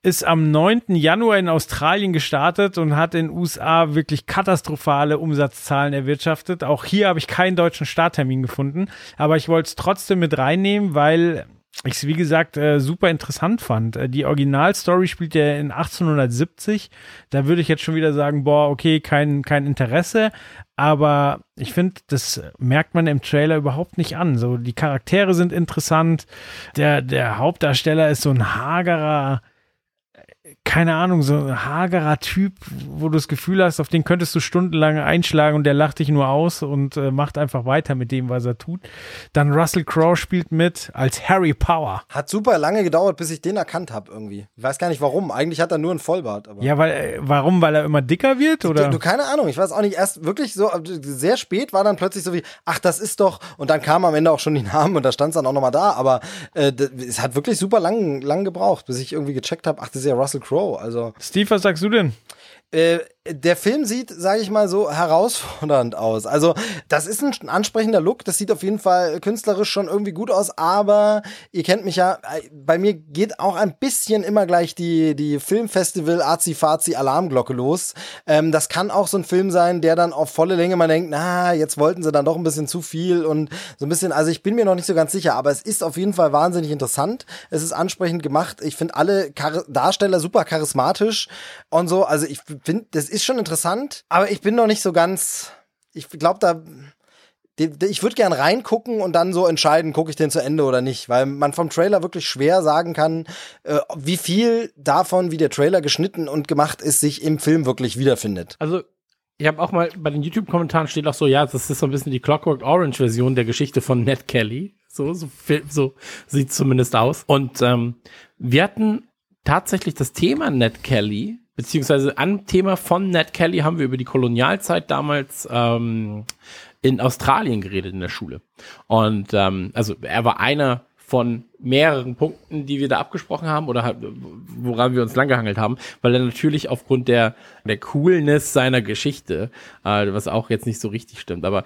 Ist am 9. Januar in Australien gestartet und hat in USA wirklich katastrophale Umsatzzahlen erwirtschaftet. Auch hier habe ich keinen deutschen Starttermin gefunden, aber ich wollte es trotzdem mit reinnehmen, weil ich es, wie gesagt, äh, super interessant fand. Äh, die Originalstory spielt ja in 1870. Da würde ich jetzt schon wieder sagen, boah, okay, kein, kein Interesse. Aber ich finde, das merkt man im Trailer überhaupt nicht an. So, die Charaktere sind interessant. Der, der Hauptdarsteller ist so ein hagerer, keine Ahnung, so ein hagerer Typ, wo du das Gefühl hast, auf den könntest du stundenlang einschlagen und der lacht dich nur aus und äh, macht einfach weiter mit dem, was er tut. Dann Russell Crowe spielt mit als Harry Power. Hat super lange gedauert, bis ich den erkannt habe irgendwie. Ich weiß gar nicht warum. Eigentlich hat er nur einen Vollbart. Aber Ja, weil, äh, warum? Weil er immer dicker wird? Oder? Du, du, keine Ahnung, ich weiß auch nicht, erst wirklich so, äh, sehr spät war dann plötzlich so wie, ach, das ist doch, und dann kam am Ende auch schon die Namen und da stand es dann auch nochmal da, aber äh, es hat wirklich super lang, lang gebraucht, bis ich irgendwie gecheckt habe, ach, das ist ja Russell Crowe, also Steve, was sagst du denn? Äh, der Film sieht, sage ich mal so, herausfordernd aus. Also, das ist ein ansprechender Look. Das sieht auf jeden Fall künstlerisch schon irgendwie gut aus. Aber ihr kennt mich ja, äh, bei mir geht auch ein bisschen immer gleich die, die Filmfestival Azi-Fazi Alarmglocke los. Ähm, das kann auch so ein Film sein, der dann auf volle Länge man denkt, na, jetzt wollten sie dann doch ein bisschen zu viel und so ein bisschen, also ich bin mir noch nicht so ganz sicher, aber es ist auf jeden Fall wahnsinnig interessant. Es ist ansprechend gemacht. Ich finde alle Char Darsteller super charismatisch und so. Also ich finde, das ist schon interessant, aber ich bin noch nicht so ganz, ich glaube da, ich würde gern reingucken und dann so entscheiden, gucke ich den zu Ende oder nicht, weil man vom Trailer wirklich schwer sagen kann, äh, wie viel davon, wie der Trailer geschnitten und gemacht ist, sich im Film wirklich wiederfindet. Also, ich habe auch mal bei den YouTube-Kommentaren steht auch so, ja, das ist so ein bisschen die Clockwork Orange-Version der Geschichte von Ned Kelly. So, so, so sieht zumindest aus. Und ähm, wir hatten tatsächlich das Thema Ned Kelly, beziehungsweise am Thema von Ned Kelly haben wir über die Kolonialzeit damals ähm, in Australien geredet in der Schule. Und ähm, also er war einer von mehreren Punkten, die wir da abgesprochen haben oder halt, woran wir uns langgehangelt haben, weil er natürlich aufgrund der, der Coolness seiner Geschichte, äh, was auch jetzt nicht so richtig stimmt, aber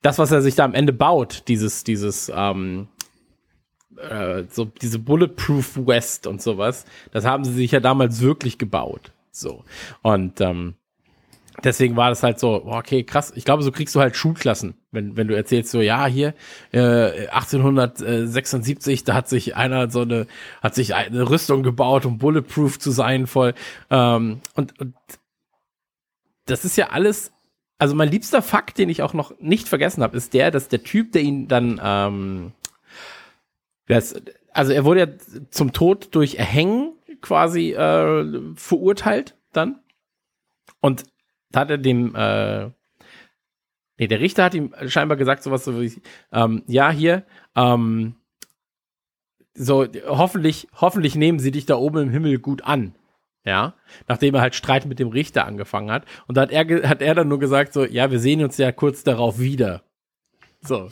das, was er sich da am Ende baut, dieses, dieses, ähm, äh, so diese Bulletproof West und sowas, das haben sie sich ja damals wirklich gebaut. So. Und ähm, deswegen war das halt so, okay, krass. Ich glaube, so kriegst du halt Schulklassen, wenn, wenn du erzählst, so, ja, hier, äh, 1876, da hat sich einer so eine, hat sich eine Rüstung gebaut, um bulletproof zu sein, voll. Ähm, und, und das ist ja alles, also mein liebster Fakt, den ich auch noch nicht vergessen habe, ist der, dass der Typ, der ihn dann, ähm, das, also er wurde ja zum Tod durch Erhängen quasi äh, verurteilt dann. Und da hat er dem, äh, nee, der Richter hat ihm scheinbar gesagt, sowas so wie, ähm, ja, hier, ähm, so, hoffentlich, hoffentlich nehmen sie dich da oben im Himmel gut an. Ja, nachdem er halt Streit mit dem Richter angefangen hat. Und da hat er, hat er dann nur gesagt, so, ja, wir sehen uns ja kurz darauf wieder. So.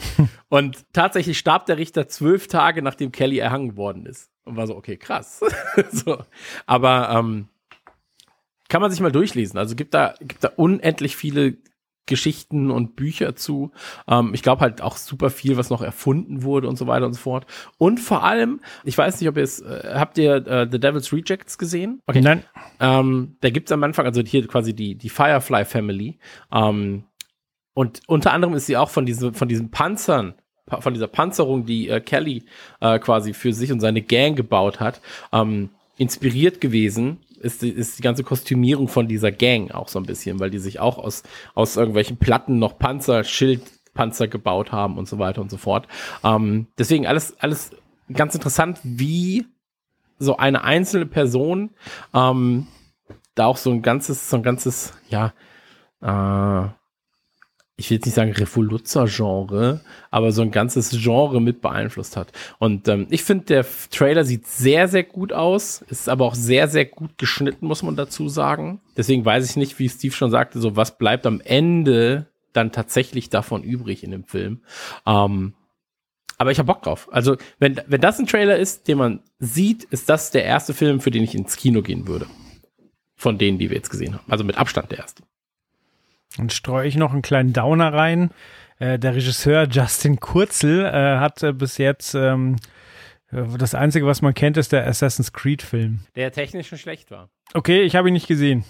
Und tatsächlich starb der Richter zwölf Tage, nachdem Kelly erhangen worden ist. Und war so, okay, krass. so. Aber ähm, kann man sich mal durchlesen. Also gibt da, gibt da unendlich viele Geschichten und Bücher zu. Ähm, ich glaube halt auch super viel, was noch erfunden wurde und so weiter und so fort. Und vor allem, ich weiß nicht, ob ihr es, äh, habt ihr äh, The Devil's Rejects gesehen? Okay. Nein. Ähm, da gibt's am Anfang, also hier quasi die, die Firefly Family. Ähm, und unter anderem ist sie auch von diesem, von diesen Panzern, pa- von dieser Panzerung, die äh, Kelly äh, quasi für sich und seine Gang gebaut hat, ähm, inspiriert gewesen. Ist die, ist die ganze Kostümierung von dieser Gang auch so ein bisschen, weil die sich auch aus, aus irgendwelchen Platten noch Panzer, Schildpanzer gebaut haben und so weiter und so fort. Ähm, deswegen alles, alles ganz interessant, wie so eine einzelne Person ähm, da auch so ein ganzes, so ein ganzes, ja, äh, ich will jetzt nicht sagen Revoluzzer-Genre, aber so ein ganzes Genre mit beeinflusst hat. Und ähm, ich finde, der Trailer sieht sehr, sehr gut aus, ist aber auch sehr, sehr gut geschnitten, muss man dazu sagen. Deswegen weiß ich nicht, wie Steve schon sagte, so was bleibt am Ende dann tatsächlich davon übrig in dem Film. Ähm, aber ich habe Bock drauf. Also, wenn, wenn das ein Trailer ist, den man sieht, ist das der erste Film, für den ich ins Kino gehen würde. Von denen, die wir jetzt gesehen haben. Also mit Abstand der erste. Dann streue ich noch einen kleinen Downer rein. Äh, der Regisseur Justin Kurzel äh, hat äh, bis jetzt ähm, äh, das Einzige, was man kennt, ist der Assassin's Creed-Film. Der technisch schon schlecht war. Okay, ich habe ihn nicht gesehen.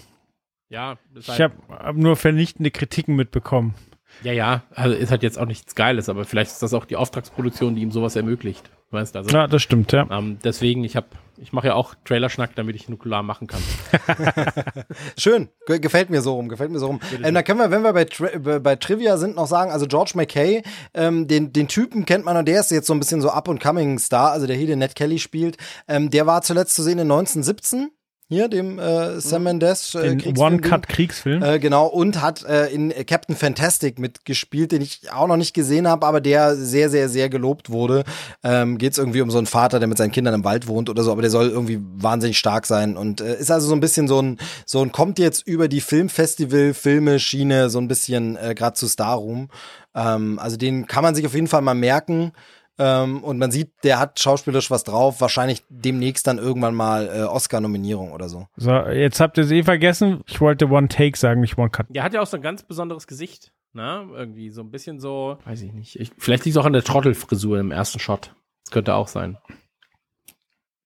Ja, Ich habe hab nur vernichtende Kritiken mitbekommen. ja, ja, also ist halt jetzt auch nichts Geiles, aber vielleicht ist das auch die Auftragsproduktion, die ihm sowas ermöglicht. Weißt du, also, Ja, das stimmt, ja. ähm, deswegen, ich habe, ich mache ja auch Trailerschnack, damit ich Nukular machen kann. Schön, Ge gefällt mir so rum, gefällt mir so rum. Ähm, da können wir, wenn wir bei, Tri bei, bei Trivia sind, noch sagen, also George McKay, ähm, den, den Typen kennt man und der ist jetzt so ein bisschen so Up-and-Coming-Star, also der hier den Ned Kelly spielt. Ähm, der war zuletzt zu sehen in 1917, hier, dem äh, Sam Mendes äh. One-Cut-Kriegsfilm. Äh, genau, und hat äh, in Captain Fantastic mitgespielt, den ich auch noch nicht gesehen habe, aber der sehr, sehr, sehr gelobt wurde. Ähm, Geht es irgendwie um so einen Vater, der mit seinen Kindern im Wald wohnt oder so, aber der soll irgendwie wahnsinnig stark sein und äh, ist also so ein bisschen so ein, so ein, kommt jetzt über die Filmfestival, Filme, Schiene so ein bisschen äh, gerade zu Star Room. Ähm, also den kann man sich auf jeden Fall mal merken. Ähm, und man sieht, der hat schauspielerisch was drauf, wahrscheinlich demnächst dann irgendwann mal äh, Oscar-Nominierung oder so. So, jetzt habt ihr es eh vergessen. Ich wollte One-Take sagen, nicht One-Cut. Der hat ja auch so ein ganz besonderes Gesicht, ne? Irgendwie so ein bisschen so, weiß ich nicht. Ich, vielleicht liegt es auch an der Trottelfrisur im ersten Shot. Das könnte auch sein.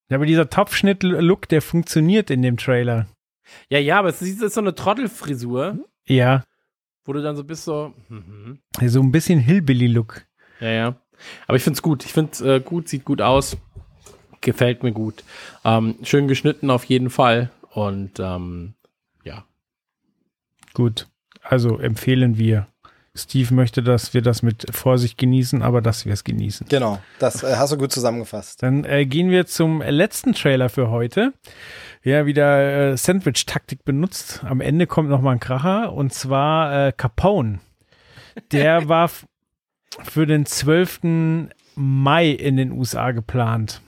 Ja, aber dieser Topfschnitt-Look, der funktioniert in dem Trailer. Ja, ja, aber es ist so eine Trottelfrisur, Ja, wo du dann so bist so, mhm. so ein bisschen Hillbilly-Look. Ja, ja. Aber ich find's gut. Ich find's äh, gut, sieht gut aus. Gefällt mir gut. Ähm, schön geschnitten auf jeden Fall. Und ähm, ja. Gut. Also empfehlen wir. Steve möchte, dass wir das mit Vorsicht genießen, aber dass wir es genießen. Genau, das äh, hast du gut zusammengefasst. Dann äh, gehen wir zum letzten Trailer für heute. Ja, wieder äh, Sandwich-Taktik benutzt. Am Ende kommt noch mal ein Kracher und zwar äh, Capone. Der war für den 12. Mai in den USA geplant.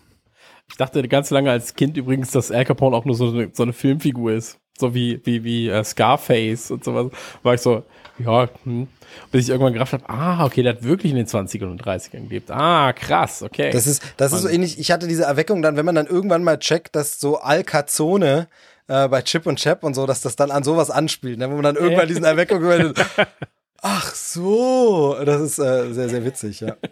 Ich dachte ganz lange als Kind übrigens, dass Al Capone auch nur so eine, so eine Filmfigur ist. So wie, wie, wie äh, Scarface und sowas. War ich so, ja, hm. Bis ich irgendwann gerafft habe, ah, okay, der hat wirklich in den 20ern und 30ern gelebt. Ah, krass, okay. Das ist, das ist so ähnlich, ich hatte diese Erweckung dann, wenn man dann irgendwann mal checkt, dass so Alcazone äh, bei Chip und Chap und so, dass das dann an sowas anspielt, ne? wenn man dann irgendwann diesen Erweckung Ach so, das ist äh, sehr, sehr witzig, ja.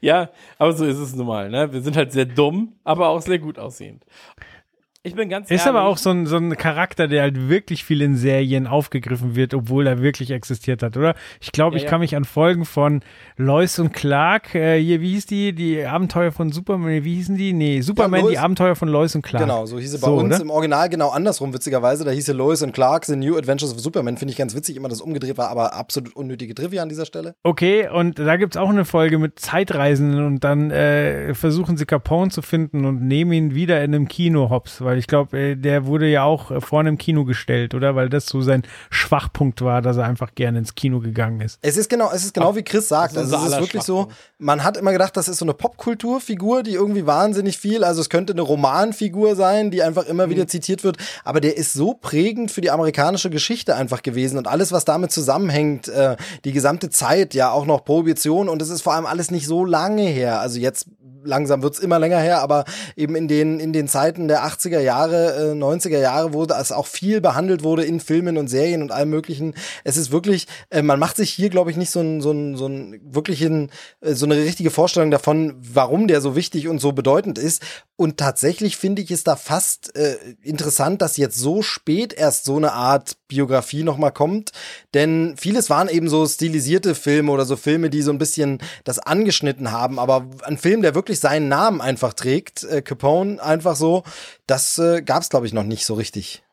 Ja, aber so ist es nun mal, ne? Wir sind halt sehr dumm, aber auch sehr gut aussehend. Ich bin ganz Ist ehrlich, aber auch so ein, so ein Charakter, der halt wirklich viel in Serien aufgegriffen wird, obwohl er wirklich existiert hat, oder? Ich glaube, Ja, ich ja. kann mich an Folgen von Lois und Clark, äh, hier, wie hieß die? Die Abenteuer von Superman, wie hießen die? Nee, Superman, Lois- die Abenteuer von Lois und Clark. Genau, so hieß es bei So, uns oder? im Original genau andersrum, witzigerweise. Da hieß es Lois und Clark, The New Adventures of Superman. Finde ich ganz witzig, immer das umgedreht war, aber absolut unnötige Trivia an dieser Stelle. Okay, und da gibt's auch eine Folge mit Zeitreisenden und dann äh, versuchen sie Capone zu finden und nehmen ihn wieder in einem Kino hops, Weil ich glaube, äh, der wurde ja auch äh, vorne im Kino gestellt, oder? Weil das so sein Schwachpunkt war, dass er einfach gerne ins Kino gegangen ist. Es ist genau, es ist genau wie Chris sagt. Also es ist wirklich so, man hat immer gedacht, das ist so eine Popkulturfigur, die irgendwie wahnsinnig viel, also es könnte eine Romanfigur sein, die einfach immer wieder zitiert wird, aber der ist so prägend für die amerikanische Geschichte einfach gewesen und alles, was damit zusammenhängt, äh, die gesamte Zeit, ja auch noch Prohibition und es ist vor allem alles nicht so lange her. Also jetzt langsam wird's immer länger her, aber eben in den, in den Zeiten der 80er Jahre, äh, 90er Jahre, wo das auch viel behandelt wurde in Filmen und Serien und allem möglichen. Es ist wirklich, äh, man macht sich hier, glaube ich, nicht so ein, so ein, so ein wirklichen, äh, so eine richtige Vorstellung davon, warum der so wichtig und so bedeutend ist. Und tatsächlich finde ich es da fast äh, interessant, dass jetzt so spät erst so eine Art Biografie nochmal kommt. Denn vieles waren eben so stilisierte Filme oder so Filme, die so ein bisschen das angeschnitten haben. Aber ein Film, der wirklich seinen Namen einfach trägt, äh, Capone einfach so, das äh, gab es, glaube ich, noch nicht so richtig.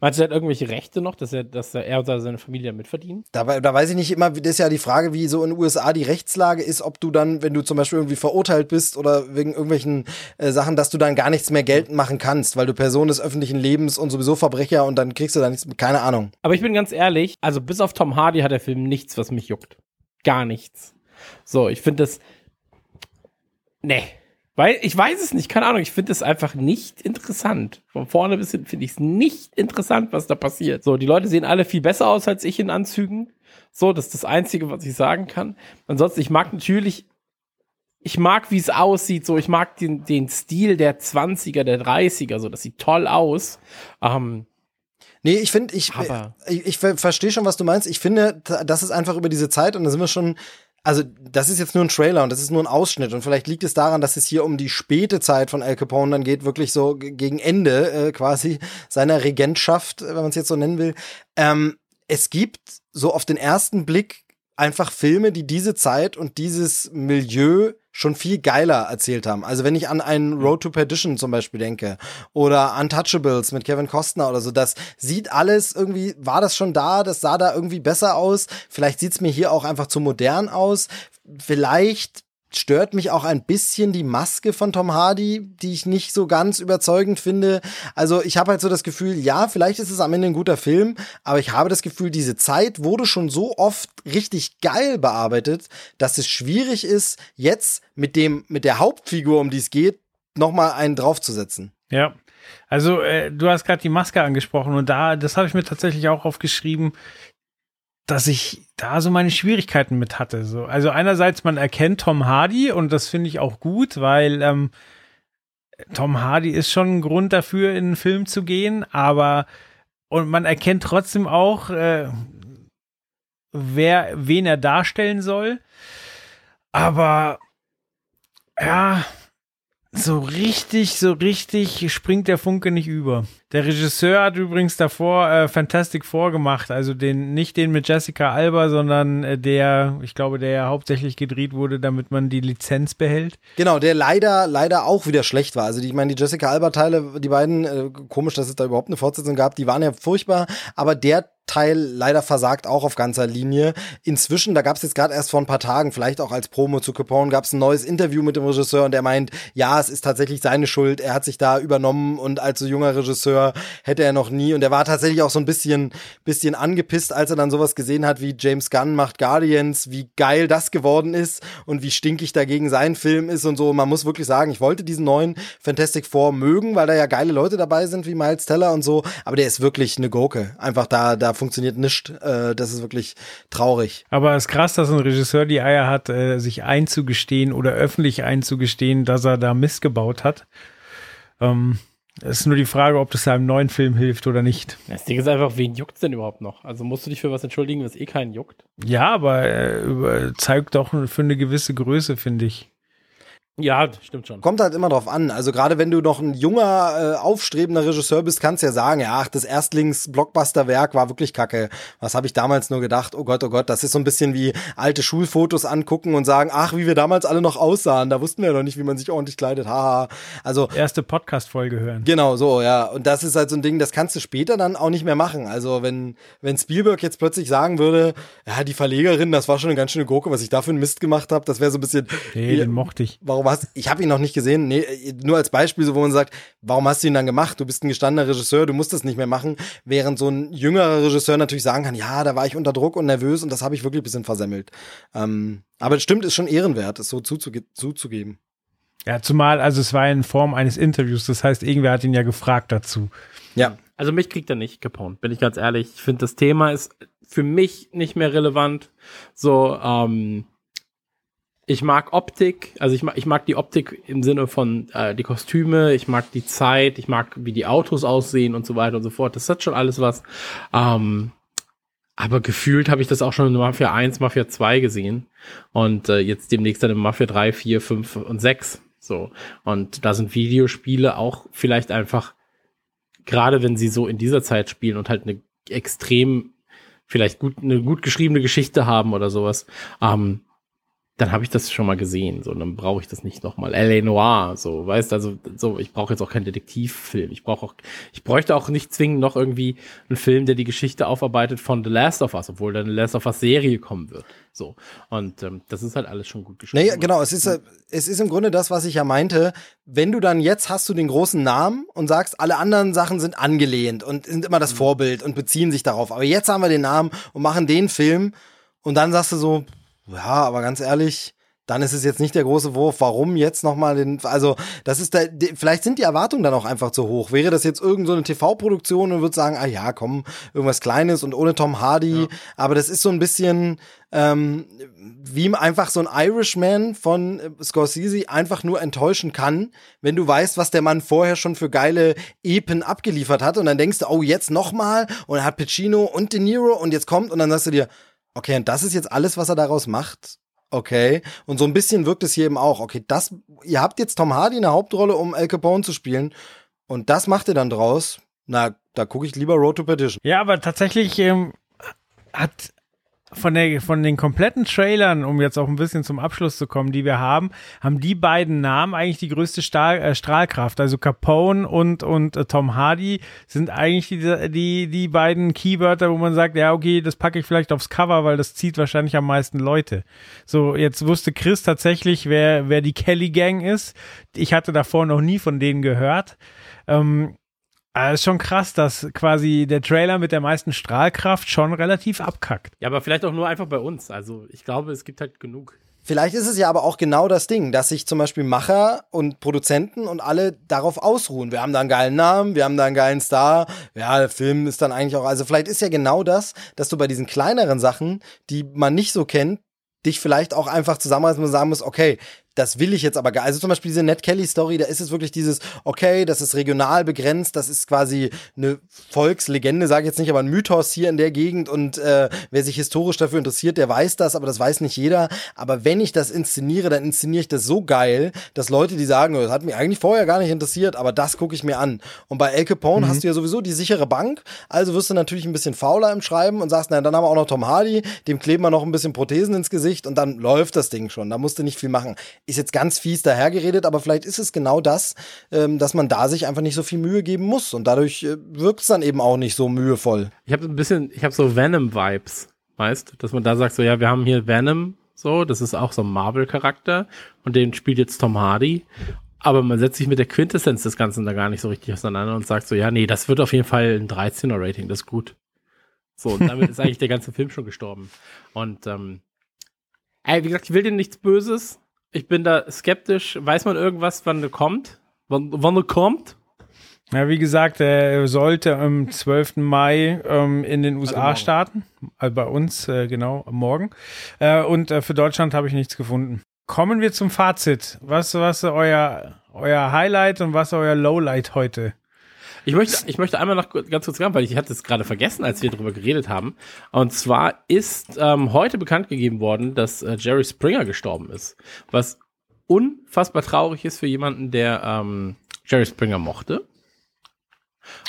Meinst du, er hat irgendwelche Rechte noch, dass er, dass er, er oder seine Familie mitverdienen? Da, da weiß ich nicht immer, das ist ja die Frage, wie so in den USA die Rechtslage ist, ob du dann, wenn du zum Beispiel irgendwie verurteilt bist oder wegen irgendwelchen äh, Sachen, dass du dann gar nichts mehr geltend machen kannst, weil du Person des öffentlichen Lebens und sowieso Verbrecher und dann kriegst du da nichts, keine Ahnung. Aber ich bin ganz ehrlich, also bis auf Tom Hardy hat der Film nichts, was mich juckt. Gar nichts. So, ich finde das. Nee. Weil, ich weiß es nicht, keine Ahnung, ich finde es einfach nicht interessant. Von vorne bis hinten finde ich es nicht interessant, was da passiert. So, die Leute sehen alle viel besser aus als ich in Anzügen. So, das ist das Einzige, was ich sagen kann. Ansonsten, ich mag natürlich, ich mag, wie es aussieht, so, ich mag den, den Stil der 20er, der 30er, so, das sieht toll aus. Ähm, Nee, ich finde, ich, ich, ich ver verstehe schon, was du meinst. Ich finde, das ist einfach über diese Zeit und da sind wir schon. Also, das ist jetzt nur ein Trailer und das ist nur ein Ausschnitt. Und vielleicht liegt es daran, dass es hier um die späte Zeit von Al Capone dann geht, wirklich so gegen Ende äh, quasi seiner Regentschaft, wenn man es jetzt so nennen will. Ähm, es gibt so auf den ersten Blick einfach Filme, die diese Zeit und dieses Milieu schon viel geiler erzählt haben. Also wenn ich an einen Road to Perdition zum Beispiel denke oder Untouchables mit Kevin Costner oder so, das sieht alles irgendwie, war das schon da, das sah da irgendwie besser aus. Vielleicht sieht's mir hier auch einfach zu modern aus. Vielleicht stört mich auch ein bisschen die Maske von Tom Hardy, die ich nicht so ganz überzeugend finde. Also ich habe halt so das Gefühl, ja, vielleicht ist es am Ende ein guter Film, aber ich habe das Gefühl, diese Zeit wurde schon so oft richtig geil bearbeitet, dass es schwierig ist, jetzt mit dem mit der Hauptfigur, um die es geht, noch mal einen draufzusetzen. Ja. Also, äh, du hast gerade die Maske angesprochen und da, das habe ich mir tatsächlich auch aufgeschrieben, dass ich da so meine Schwierigkeiten mit hatte. So. Also einerseits, man erkennt Tom Hardy und das finde ich auch gut, weil ähm, Tom Hardy ist schon ein Grund dafür, in einen Film zu gehen, aber und man erkennt trotzdem auch, äh, wer, wen er darstellen soll. Aber ja, so richtig, so richtig springt der Funke nicht über. Der Regisseur hat übrigens davor äh, Fantastic Four gemacht, also den nicht den mit Jessica Alba, sondern äh, der, ich glaube, der ja hauptsächlich gedreht wurde, damit man die Lizenz behält. Genau, der leider, leider auch wieder schlecht war. Also die, ich meine, die Jessica Alba-Teile, die beiden, äh, komisch, dass es da überhaupt eine Fortsetzung gab, die waren ja furchtbar, aber der Teil leider versagt auch auf ganzer Linie. Inzwischen, da gab es jetzt gerade erst vor ein paar Tagen, vielleicht auch als Promo zu Capone, gab es ein neues Interview mit dem Regisseur und der meint, ja, es ist tatsächlich seine Schuld, er hat sich da übernommen und als so junger Regisseur hätte er noch nie und er war tatsächlich auch so ein bisschen, bisschen angepisst, als er dann sowas gesehen hat wie James Gunn macht Guardians, wie geil das geworden ist und wie stinkig dagegen sein Film ist und so. Man muss wirklich sagen, ich wollte diesen neuen Fantastic Four mögen, weil da ja geile Leute dabei sind wie Miles Teller und so, aber der ist wirklich eine Gurke. Einfach da, da funktioniert nichts. Äh, das ist wirklich traurig. Aber es ist krass, dass ein Regisseur die Eier hat, äh, sich einzugestehen oder öffentlich einzugestehen, dass er da Mist gebaut hat. Ähm, es ist nur die Frage, ob das seinem neuen Film hilft oder nicht. Das Ding ist einfach, wen juckt's denn überhaupt noch? Also musst du dich für was entschuldigen, was eh keinen juckt? Ja, aber äh, zeigt doch für eine gewisse Größe, finde ich. Ja, stimmt schon. Kommt halt immer drauf an. Also gerade wenn du noch ein junger, äh, aufstrebender Regisseur bist, kannst du ja sagen, ja, ach, das Erstlings-Blockbuster-Werk war wirklich kacke. Was habe ich damals nur gedacht? Oh Gott, oh Gott, das ist so ein bisschen wie alte Schulfotos angucken und sagen, ach, wie wir damals alle noch aussahen. Da wussten wir ja noch nicht, wie man sich ordentlich kleidet. Haha. Also Erste Podcast-Folge hören. Genau, so, ja. Und das ist halt so ein Ding, das kannst du später dann auch nicht mehr machen. Also, wenn, wenn Spielberg jetzt plötzlich sagen würde, ja, die Verlegerin, das war schon eine ganz schöne Gurke, was ich da für einen Mist gemacht habe, das wäre so ein bisschen. Nee, den mochte ich. Warum warum hast ich habe ihn noch nicht gesehen, nee, nur als Beispiel, so wo man sagt, warum hast du ihn dann gemacht? Du bist ein gestandener Regisseur, du musst das nicht mehr machen, während so ein jüngerer Regisseur natürlich sagen kann, ja, da war ich unter Druck und nervös und das habe ich wirklich ein bisschen versemmelt. Ähm, aber stimmt, ist schon ehrenwert, es so zuzuge zuzugeben. Ja, zumal, also es war in Form eines Interviews, das heißt, irgendwer hat ihn ja gefragt dazu. Ja. Also mich kriegt er nicht Capone, bin ich ganz ehrlich. Ich finde, das Thema ist für mich nicht mehr relevant. So, ähm, ich mag Optik, also ich mag, ich mag die Optik im Sinne von äh, die Kostüme, ich mag die Zeit, ich mag, wie die Autos aussehen und so weiter und so fort. Das hat schon alles was. Ähm, aber gefühlt habe ich das auch schon in Mafia 1, Mafia 2 gesehen. Und äh, jetzt demnächst dann in Mafia 3, 4, 5 und 6. So. Und da sind Videospiele auch vielleicht einfach, gerade wenn sie so in dieser Zeit spielen und halt eine extrem, vielleicht gut, eine gut geschriebene Geschichte haben oder sowas, ähm, dann habe ich das schon mal gesehen, so, dann brauche ich das nicht nochmal. L.A. Noir, so, weißt, also, so, ich brauche jetzt auch keinen Detektivfilm. Ich brauche auch, ich bräuchte auch nicht zwingend noch irgendwie einen Film, der die Geschichte aufarbeitet von The Last of Us, obwohl dann eine Last of Us Serie kommen wird. So. Und ähm, das ist halt alles schon gut geschrieben. Nee, genau, es ist, äh, es ist im Grunde das, was ich ja meinte. Wenn du dann jetzt hast du den großen Namen und sagst, alle anderen Sachen sind angelehnt und sind immer das Mhm. Vorbild und beziehen sich darauf. Aber jetzt haben wir den Namen und machen den Film und dann sagst du so, ja, aber ganz ehrlich, dann ist es jetzt nicht der große Wurf. Warum jetzt nochmal den, also, das ist die, vielleicht sind die Erwartungen dann auch einfach zu hoch. Wäre das jetzt irgend so eine TV-Produktion und würde sagen, ah ja, komm, irgendwas Kleines und ohne Tom Hardy. Aber das ist so ein bisschen, ähm, wie einfach so ein Irishman von äh, Scorsese einfach nur enttäuschen kann, wenn du weißt, was der Mann vorher schon für geile Epen abgeliefert hat und dann denkst du, oh, jetzt nochmal und er hat Pacino und De Niro und jetzt kommt und dann sagst du dir, okay, und das ist jetzt alles, was er daraus macht? Okay. Und so ein bisschen wirkt es hier eben auch. Okay, das, ihr habt jetzt Tom Hardy in der Hauptrolle, um Al Capone zu spielen. Und das macht ihr dann draus. Na, da gucke ich lieber Road to Perdition. Ja, aber tatsächlich ähm, hat von, der, von den kompletten Trailern, um jetzt auch ein bisschen zum Abschluss zu kommen, die wir haben, haben die beiden Namen eigentlich die größte Stahl, äh, Strahlkraft. Also Capone und, und äh, Tom Hardy sind eigentlich die, die, die beiden Keywörter, wo man sagt, ja, okay, das packe ich vielleicht aufs Cover, weil das zieht wahrscheinlich am meisten Leute. So, jetzt wusste Chris tatsächlich, wer, wer die Kelly Gang ist. Ich hatte davor noch nie von denen gehört. Ähm, es ist schon krass, dass quasi der Trailer mit der meisten Strahlkraft schon relativ abkackt. Ja, aber vielleicht auch nur einfach bei uns. Also ich glaube, es gibt halt genug. Vielleicht ist es ja aber auch genau das Ding, dass sich zum Beispiel Macher und Produzenten und alle darauf ausruhen. Wir haben da einen geilen Namen, wir haben da einen geilen Star. Ja, der Film ist dann eigentlich auch, also vielleicht ist ja genau das, dass du bei diesen kleineren Sachen, die man nicht so kennt, dich vielleicht auch einfach zusammenreißen und sagen musst, okay, das will ich jetzt aber gar. Also zum Beispiel diese Ned Kelly Story, da ist es wirklich dieses, okay, das ist regional begrenzt, das ist quasi eine Volkslegende, sage ich jetzt nicht, aber ein Mythos hier in der Gegend und äh, wer sich historisch dafür interessiert, der weiß das, aber das weiß nicht jeder. Aber wenn ich das inszeniere, dann inszeniere ich das so geil, dass Leute, die sagen, das hat mich eigentlich vorher gar nicht interessiert, aber das gucke ich mir an. Und bei El Capone hast du ja sowieso die sichere Bank, also wirst du natürlich ein bisschen fauler im Schreiben und sagst, na, dann haben wir auch noch Tom Hardy, dem kleben wir noch ein bisschen Prothesen ins Gesicht und dann läuft das Ding schon. Da musst du nicht viel machen. Ist jetzt ganz fies dahergeredet, aber vielleicht ist es genau das, ähm, dass man da sich einfach nicht so viel Mühe geben muss und dadurch äh, wirkt es dann eben auch nicht so mühevoll. Ich habe ein bisschen, ich habe so Venom-Vibes, weißt, dass man da sagt, so ja, wir haben hier Venom, so, das ist auch so ein Marvel-Charakter und den spielt jetzt Tom Hardy. Aber man setzt sich mit der Quintessenz des Ganzen da gar nicht so richtig auseinander und sagt so, ja, nee, das wird auf jeden Fall ein 13er Rating, das ist gut. So, und damit ist eigentlich der ganze Film schon gestorben. Und ähm, ey, wie gesagt, ich will dir nichts Böses. Ich bin da skeptisch. Weiß man irgendwas, wann der kommt? Wann, wann er kommt? Ja, wie gesagt, er sollte am 12. Mai ähm, in den USA morgen. starten. Also bei uns, äh, genau, morgen. Äh, und äh, für Deutschland habe ich nichts gefunden. Kommen wir zum Fazit. Was, was ist euer, euer Highlight und was euer Lowlight heute? Ich möchte, ich möchte einmal noch ganz kurz sagen, weil ich hatte es gerade vergessen, als wir darüber geredet haben. Und zwar ist ähm, heute bekannt gegeben worden, dass äh, Jerry Springer gestorben ist. Was unfassbar traurig ist für jemanden, der ähm, Jerry Springer mochte.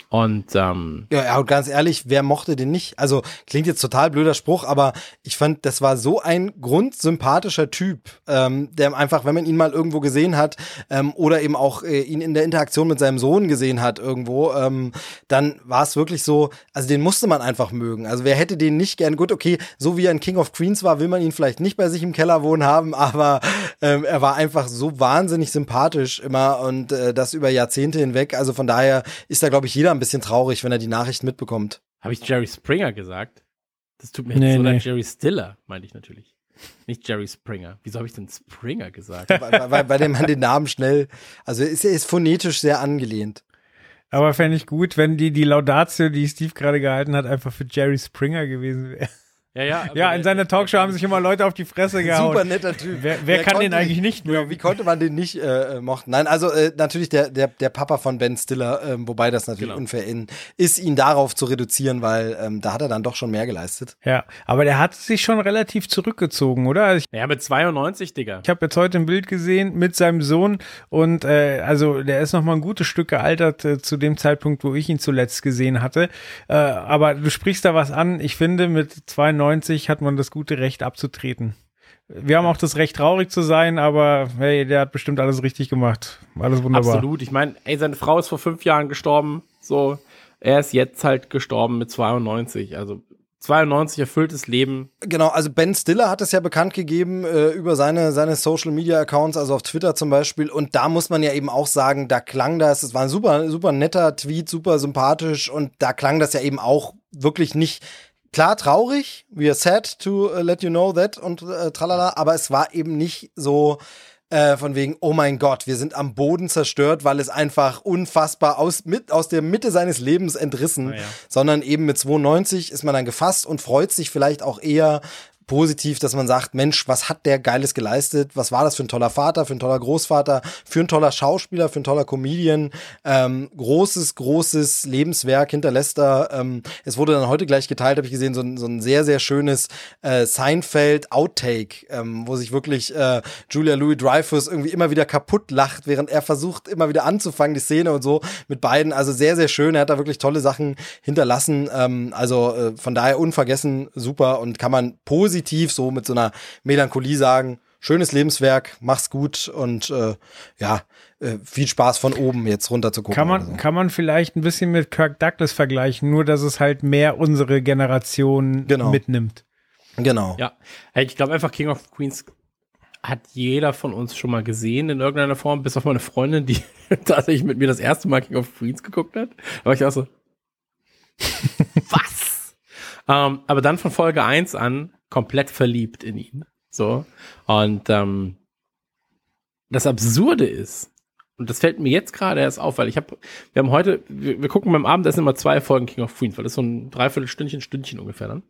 Und ähm, Ja, ja, und ganz ehrlich, wer mochte den nicht? Also klingt jetzt total blöder Spruch, aber ich fand, das war so ein grundsympathischer Typ, ähm, der einfach, wenn man ihn mal irgendwo gesehen hat ähm, oder eben auch äh, ihn in der Interaktion mit seinem Sohn gesehen hat irgendwo, ähm, dann war es wirklich so, also den musste man einfach mögen. Also wer hätte den nicht gern, gut, okay, so wie er ein King of Queens war, will man ihn vielleicht nicht bei sich im Keller wohnen haben, aber ähm, er war einfach so wahnsinnig sympathisch immer und äh, das über Jahrzehnte hinweg. Also von daher ist da, glaube ich, jeder ein bisschen traurig, wenn er die Nachrichten mitbekommt. habe ich Jerry Springer gesagt? Das tut mir Nee, jetzt so nee. leid. Jerry Stiller, meinte ich natürlich. Nicht Jerry Springer. Wieso habe ich denn Springer gesagt? bei, bei, bei dem man den Namen schnell, also ist, er ist phonetisch sehr angelehnt. Aber fände ich gut, wenn die, die Laudatio, die Steve gerade gehalten hat, einfach für Jerry Springer gewesen wäre. Ja, ja. Ja, in seiner Talkshow haben sich immer Leute auf die Fresse gehauen. Super netter Typ. Wer, wer kann den eigentlich nicht mögen? wie konnte man den nicht äh, äh, mochten? Nein, also äh, natürlich der, der, der Papa von Ben Stiller, ähm, wobei das natürlich Genau. unfair in, ist, ihn darauf zu reduzieren, weil ähm, da hat er dann doch schon mehr geleistet. Ja, aber der hat sich schon relativ zurückgezogen, oder? Also ich Ja, mit 92, Digga. ich habe jetzt heute ein Bild gesehen mit seinem Sohn und äh, also der ist noch mal ein gutes Stück gealtert äh, zu dem Zeitpunkt, wo ich ihn zuletzt gesehen hatte. Äh, aber du sprichst da was an. Ich finde, mit 92 hat man das gute Recht abzutreten. Wir haben auch das Recht, traurig zu sein, aber hey, der hat bestimmt alles richtig gemacht. Alles wunderbar. Absolut. Ich meine, ey, seine Frau ist vor fünf Jahren gestorben. So, er ist jetzt halt gestorben mit 92. Also 92 erfülltes Leben. Genau, also Ben Stiller hat es ja bekannt gegeben äh, über seine, seine Social Media Accounts, also auf Twitter zum Beispiel. Und da muss man ja eben auch sagen, da klang das, es war ein super, super netter Tweet, super sympathisch und da klang das ja eben auch wirklich nicht klar traurig, we are sad to uh, let you know that und äh, tralala, aber es war eben nicht so äh, von wegen, oh mein Gott, wir sind am Boden zerstört, weil es einfach unfassbar aus, mit, aus der Mitte seines Lebens entrissen, ja. sondern eben mit 92 ist man dann gefasst und freut sich vielleicht auch eher positiv, dass man sagt, Mensch, was hat der Geiles geleistet? Was war das für ein toller Vater, für ein toller Großvater, für ein toller Schauspieler, für ein toller Comedian? Ähm, großes, großes Lebenswerk hinterlässt er. Ähm, es wurde dann heute gleich geteilt, habe ich gesehen, so ein, so ein sehr, sehr schönes äh, Seinfeld-Outtake, ähm, wo sich wirklich äh, Julia Louis-Dreyfus irgendwie immer wieder kaputt lacht, während er versucht, immer wieder anzufangen, die Szene und so mit beiden. Also sehr, sehr schön. Er hat da wirklich tolle Sachen hinterlassen. Ähm, also äh, von daher unvergessen, super und kann man positiv so mit so einer Melancholie sagen, schönes Lebenswerk, mach's gut und äh, ja, äh, viel Spaß von oben jetzt runter zu gucken. Kann man, so. kann man vielleicht ein bisschen mit Kirk Douglas vergleichen, nur dass es halt mehr unsere Generation Genau. mitnimmt. Genau. Ja. Hey, ich glaube einfach, King of Queens hat jeder von uns schon mal gesehen in irgendeiner Form, bis auf meine Freundin, die tatsächlich mit mir das erste Mal King of Queens geguckt hat. Da war ich auch so, was? ähm, aber dann von Folge 1 an komplett verliebt in ihn. So. Und ähm, das Absurde ist, und das fällt mir jetzt gerade erst auf, weil ich habe, wir haben heute, wir, wir gucken beim Abendessen immer zwei Folgen King of Queens, weil das ist so ein Dreiviertelstündchen, Stündchen ungefähr dann.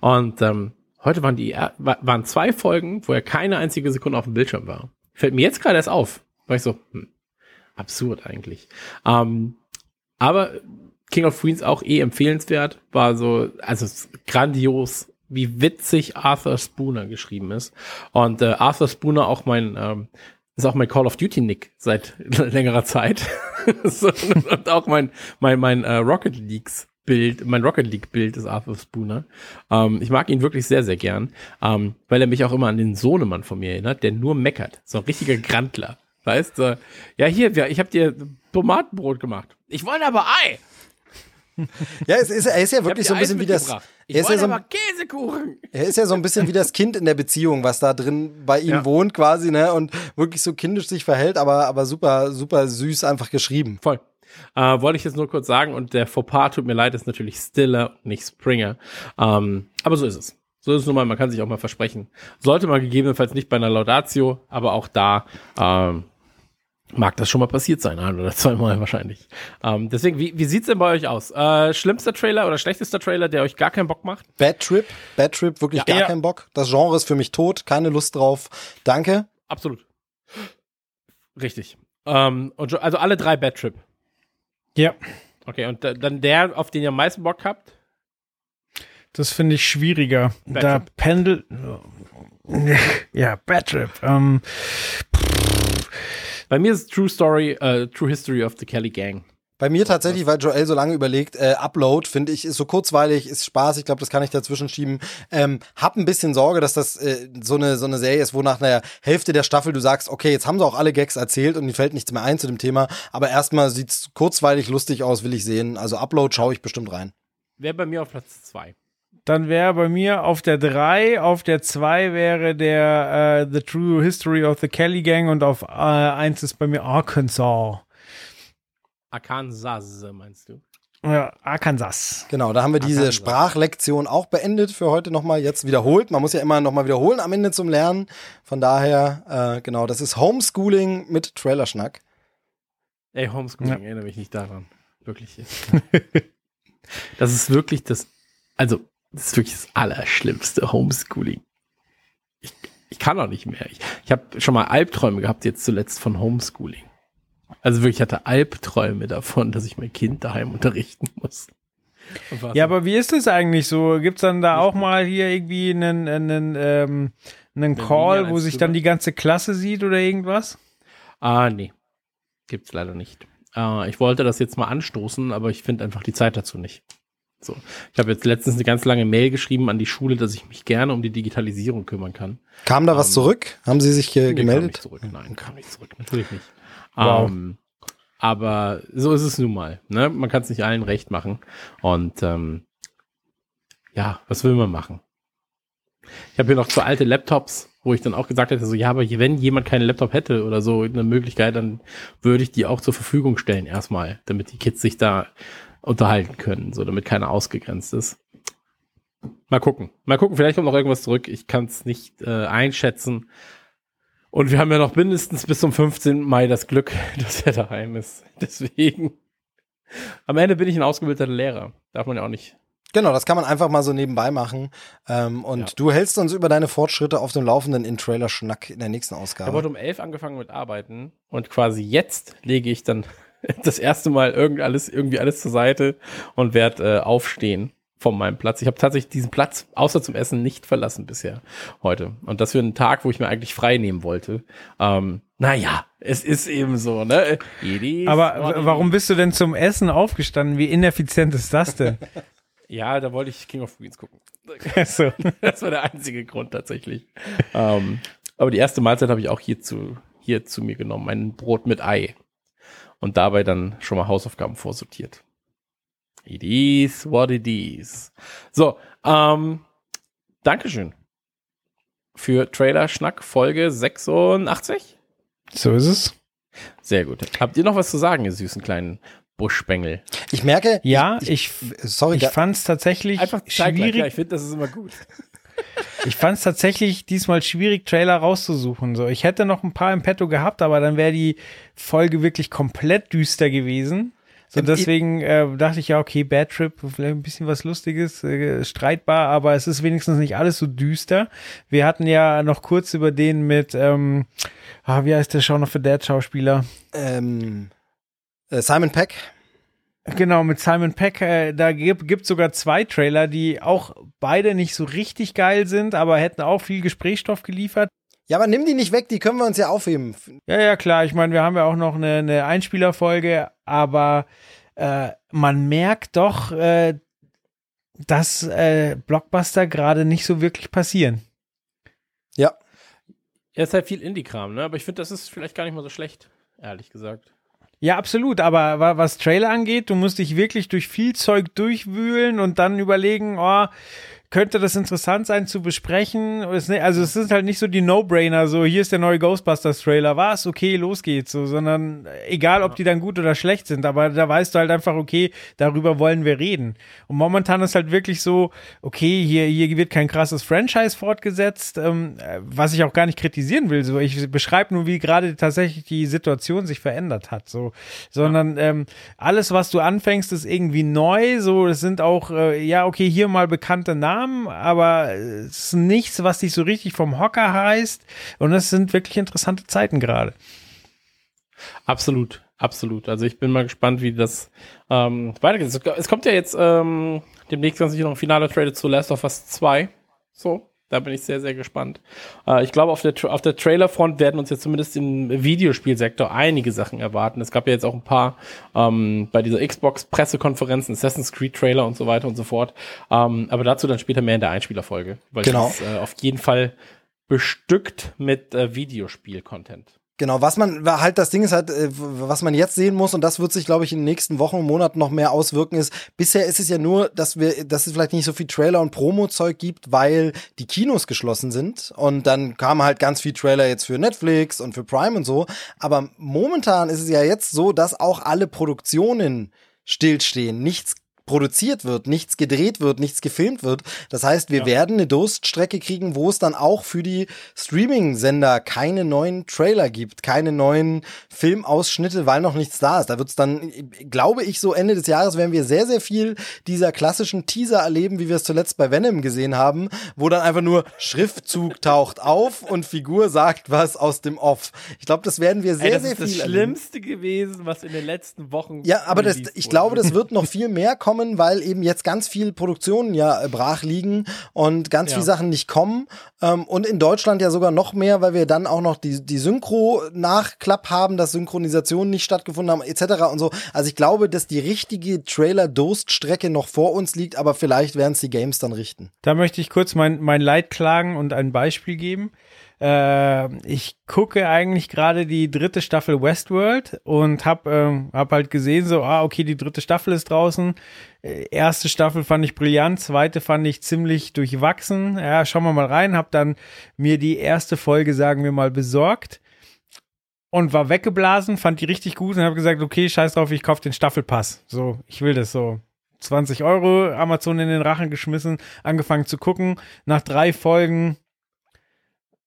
Und ähm, heute waren die wa- waren zwei Folgen, wo er keine einzige Sekunde auf dem Bildschirm war. Fällt mir jetzt gerade erst auf. War ich so, hm, absurd eigentlich. Ähm, aber King of Queens auch eh empfehlenswert, war so, also grandios, wie witzig Arthur Spooner geschrieben ist. Und äh, Arthur Spooner auch mein, ähm, ist auch mein Call of Duty Nick seit längerer Zeit. so, und auch mein, mein, mein äh, Rocket Leagues Bild, mein Rocket League Bild ist Arthur Spooner. Ähm, ich mag ihn wirklich sehr, sehr gern, ähm, weil er mich auch immer an den Sohnemann von mir erinnert, der nur meckert. So ein richtiger Grantler. Weißt du? Ja, hier, wir- ich habe dir Tomatenbrot gemacht. Ich wollte aber Ei. Ja, es ist, er ist ja wirklich so ein bisschen wie das. Ich Er ist, ja so, aber Käsekuchen. er ist ja so ein bisschen wie das Kind in der Beziehung, was da drin bei ihm Ja. wohnt quasi, ne? Und wirklich so kindisch sich verhält, aber, aber super, super süß einfach geschrieben. Voll. Äh, wollte ich jetzt nur kurz sagen und der Fauxpas, tut mir leid, ist natürlich Stiller nicht Springer. Ähm, aber so ist es. So ist es nun mal, man kann sich auch mal versprechen. Sollte man gegebenenfalls nicht bei einer Laudatio, aber auch da ähm, mag das schon mal passiert sein, ein oder zweimal wahrscheinlich. Ähm, deswegen, wie, wie sieht's denn bei euch aus? Äh, schlimmster Trailer oder schlechtester Trailer, der euch gar keinen Bock macht? Bad Trip, Bad Trip, wirklich Ja. gar Ja. keinen Bock. Das Genre ist für mich tot, keine Lust drauf. Danke. Absolut. Richtig. Ähm, und, so- also alle drei Bad Trip. Ja, Okay, und da- dann der, auf den ihr am meisten Bock habt? das finde ich schwieriger. Bad da Trip. pendelt. Ja, Bad Trip. Ähm, Bei mir ist True Story, äh, True History of the Kelly Gang. Bei mir tatsächlich, weil Joel so lange überlegt, äh, Upload, finde ich, ist so kurzweilig, ist Spaß, ich glaube, das kann ich dazwischen schieben. Ähm, hab ein bisschen Sorge, dass das äh, so, eine, so eine Serie ist, wo nach einer Hälfte der Staffel du sagst, okay, jetzt haben sie auch alle Gags erzählt und mir fällt nichts mehr ein zu dem Thema, aber erstmal sieht's kurzweilig lustig aus, will ich sehen. Also Upload schaue ich bestimmt rein. Wäre bei mir auf Platz zwei. Dann wäre bei mir auf der 3, auf der 2 wäre der äh, The True History of the Kelly Gang und auf äh, 1 ist bei mir Arkansas. Arkansas, meinst du? Ja, Arkansas. Genau, da haben wir diese Arkansas. Sprachlektion auch beendet für heute nochmal, jetzt wiederholt. Man muss ja immer nochmal wiederholen am Ende zum Lernen. Von daher, äh, genau, das ist Homeschooling mit Trailerschnack. Ey, Homeschooling, erinnere mich nicht daran. Wirklich. das ist wirklich das, also, das ist wirklich das Allerschlimmste, Homeschooling. Ich, ich kann auch nicht mehr. Ich, ich habe schon mal Albträume gehabt, jetzt zuletzt von Homeschooling. Also wirklich, ich hatte Albträume davon, dass ich mein Kind daheim unterrichten muss. Ja, aber wie ist es eigentlich so? Gibt's dann da auch mal hier irgendwie einen, einen, ähm, einen Call, wo sich dann die ganze Klasse sieht oder irgendwas? Ah, nee. Gibt's leider nicht. Äh, ich wollte das jetzt mal anstoßen, aber ich finde einfach die Zeit dazu nicht. So. Ich habe jetzt letztens eine ganz lange Mail geschrieben an die Schule, dass ich mich gerne um die Digitalisierung kümmern kann. Kam da was Ähm, zurück? Haben Sie sich äh, Nee, Kam gemeldet? nicht zurück. Nein, kam nicht zurück. Natürlich nicht. Wow. Ähm, aber so ist es nun mal. Ne? Man kann es nicht allen recht machen. Und ähm, ja, was will man machen? Ich habe hier noch zwei alte Laptops, wo ich dann auch gesagt hätte, so ja, aber wenn jemand keinen Laptop hätte oder so eine Möglichkeit, dann würde ich die auch zur Verfügung stellen erstmal, damit die Kids sich da unterhalten können, so damit keiner ausgegrenzt ist. Mal gucken. Mal gucken, vielleicht kommt noch irgendwas zurück. Ich kann es nicht äh, einschätzen. Und wir haben ja noch mindestens bis zum 15. Mai das Glück, dass er daheim ist. Deswegen. Am Ende bin ich ein ausgebildeter Lehrer. Darf man ja auch nicht. Genau, das kann man einfach mal so nebenbei machen. Ähm, und Ja. du hältst uns über deine Fortschritte auf dem Laufenden in Trailer-Schnack in der nächsten Ich habe Ausgabe. heute um 11 angefangen mit Arbeiten und quasi jetzt lege ich dann das erste Mal irgend alles, irgendwie alles zur Seite und werde äh, aufstehen von meinem Platz. Ich habe tatsächlich diesen Platz außer zum Essen nicht verlassen bisher heute. Und das für einen Tag, wo ich mir eigentlich frei nehmen wollte. Ähm, naja, es ist eben so, ne? It is Aber warum is. bist du denn zum Essen aufgestanden? Wie ineffizient ist das denn? Ja, da wollte ich King of Queens gucken. so. Das war der einzige Grund tatsächlich. ähm, aber die erste Mahlzeit habe ich auch hier zu, hier zu mir genommen. Ein Brot mit Ei. Und dabei dann schon mal Hausaufgaben vorsortiert. It is what it is. So, ähm, Dankeschön. Für Trailer Schnack Folge 86. so ist es. Sehr gut. Habt ihr noch was zu sagen, ihr süßen kleinen Buschbengel? Ich merke, Ja, ich, sorry, ich fand es tatsächlich Einfach schwierig. Ja, ich finde, das ist immer gut. Ich fand es tatsächlich diesmal schwierig, Trailer rauszusuchen. So, ich hätte noch ein paar im Petto gehabt, aber dann wäre die Folge wirklich komplett düster gewesen. So, Ähm, deswegen äh, dachte ich ja, okay, Bad Trip, vielleicht ein bisschen was Lustiges, äh, streitbar, aber es ist wenigstens nicht alles so düster. Wir hatten ja noch kurz über den mit, ähm, ah, wie heißt der Shaun of the Dead Schauspieler? ähm, äh, Simon Peck. Genau, mit Simon Peck, äh, da gibt gibt sogar zwei Trailer, die auch beide nicht so richtig geil sind, aber hätten auch viel Gesprächsstoff geliefert. Ja, aber nimm die nicht weg, die können wir uns ja aufheben. Ja, ja, klar. Ich meine, wir haben ja auch noch eine, eine Einspielerfolge, aber äh, man merkt doch, äh, dass äh, Blockbuster gerade nicht so wirklich passieren. Ja, Ja, ist halt viel Indie-Kram, ne? Aber ich finde, das ist vielleicht gar nicht mal so schlecht, ehrlich gesagt. Ja, absolut. Aber wa- was Trailer angeht, du musst dich wirklich durch viel Zeug durchwühlen und dann überlegen, oh, könnte das interessant sein zu besprechen? Es- Also es sind halt nicht so die No-Brainer, so hier ist der neue Ghostbusters-Trailer, was, okay, los geht's, so, sondern egal, ob die dann gut oder schlecht sind, aber da weißt du halt einfach, okay, darüber wollen wir reden. Und momentan ist halt wirklich so, okay, hier, hier wird kein krasses Franchise fortgesetzt, ähm, äh, was ich auch gar nicht kritisieren will, so, ich beschreibe nur, wie gerade tatsächlich die Situation sich verändert hat, so, sondern ähm, alles, was du anfängst, ist irgendwie neu, so, es sind auch, äh, ja, okay, hier mal bekannte Namen, aber es ist nichts, was dich so richtig vom Hocker heißt und es sind wirklich interessante Zeiten gerade. Absolut, absolut. Also ich bin mal gespannt, wie das ähm, weitergeht. Es- Es kommt ja jetzt ähm, demnächst ganz sicher noch ein finaler Trailer zu Last of Us 2. So. Da bin ich sehr, sehr gespannt. Äh, ich glaube, auf der, auf der Trailerfront werden uns jetzt zumindest im Videospielsektor einige Sachen erwarten. Es gab ja jetzt auch ein paar ähm, bei dieser Xbox-Pressekonferenz, Assassin's Creed-Trailer und so weiter und so fort. Ähm, aber dazu dann später mehr in der Einspielerfolge. Weil Genau. das ist äh, auf jeden Fall bestückt mit äh, Videospiel-Content. Genau, was man halt das Ding ist halt, äh, was man jetzt sehen muss und das wird sich, glaube ich, in den nächsten Wochen und Monaten noch mehr auswirken ist. Bisher ist es ja nur, dass wir, dass es vielleicht nicht so viel Trailer und Promo-Zeug gibt, weil die Kinos geschlossen sind und dann kamen halt ganz viel Trailer jetzt für Netflix und für Prime und so. Aber momentan ist es ja jetzt so, dass auch alle Produktionen stillstehen, nichts produziert wird, nichts gedreht wird, nichts gefilmt wird. Das heißt, wir werden eine Durststrecke kriegen, wo es dann auch für die Streaming-Sender keine neuen Trailer gibt, keine neuen Filmausschnitte, weil noch nichts da ist. Da wird es dann, glaube ich, so Ende des Jahres werden wir sehr, sehr viel dieser klassischen Teaser erleben, wie wir es zuletzt bei Venom gesehen haben, wo dann einfach nur Schriftzug taucht auf und Figur sagt was aus dem Off. Ich glaube, das werden wir sehr, Ey, das sehr ist das viel erleben. Schlimmste gewesen, was in den letzten Wochen. Ja, aber das, ich glaube, das wird noch viel mehr kommen, weil eben jetzt ganz viel Produktionen ja äh, brach liegen und ganz Ja. viele Sachen nicht kommen. Ähm, und in Deutschland ja sogar noch mehr, weil wir dann auch noch die, die Synchro-Nachklapp haben, dass Synchronisationen nicht stattgefunden haben, etc. und so. Also ich glaube, dass die richtige Trailer-Durststrecke noch vor uns liegt, aber vielleicht werden es die Games dann richten. Da möchte ich kurz mein, mein Leid klagen und ein Beispiel geben. Äh, ich gucke eigentlich gerade die dritte Staffel Westworld und hab, ähm, hab halt gesehen, so, ah, okay, die dritte Staffel ist draußen. Äh, erste Staffel fand ich brillant, zweite fand ich ziemlich durchwachsen. Ja, schauen wir mal rein. Hab dann mir die erste Folge, sagen wir mal, besorgt und war weggeblasen, fand die richtig gut und habe gesagt, okay, scheiß drauf, ich kauf den Staffelpass. So, ich will das so. 20 Euro, Amazon in den Rachen geschmissen, angefangen zu gucken. Nach drei Folgen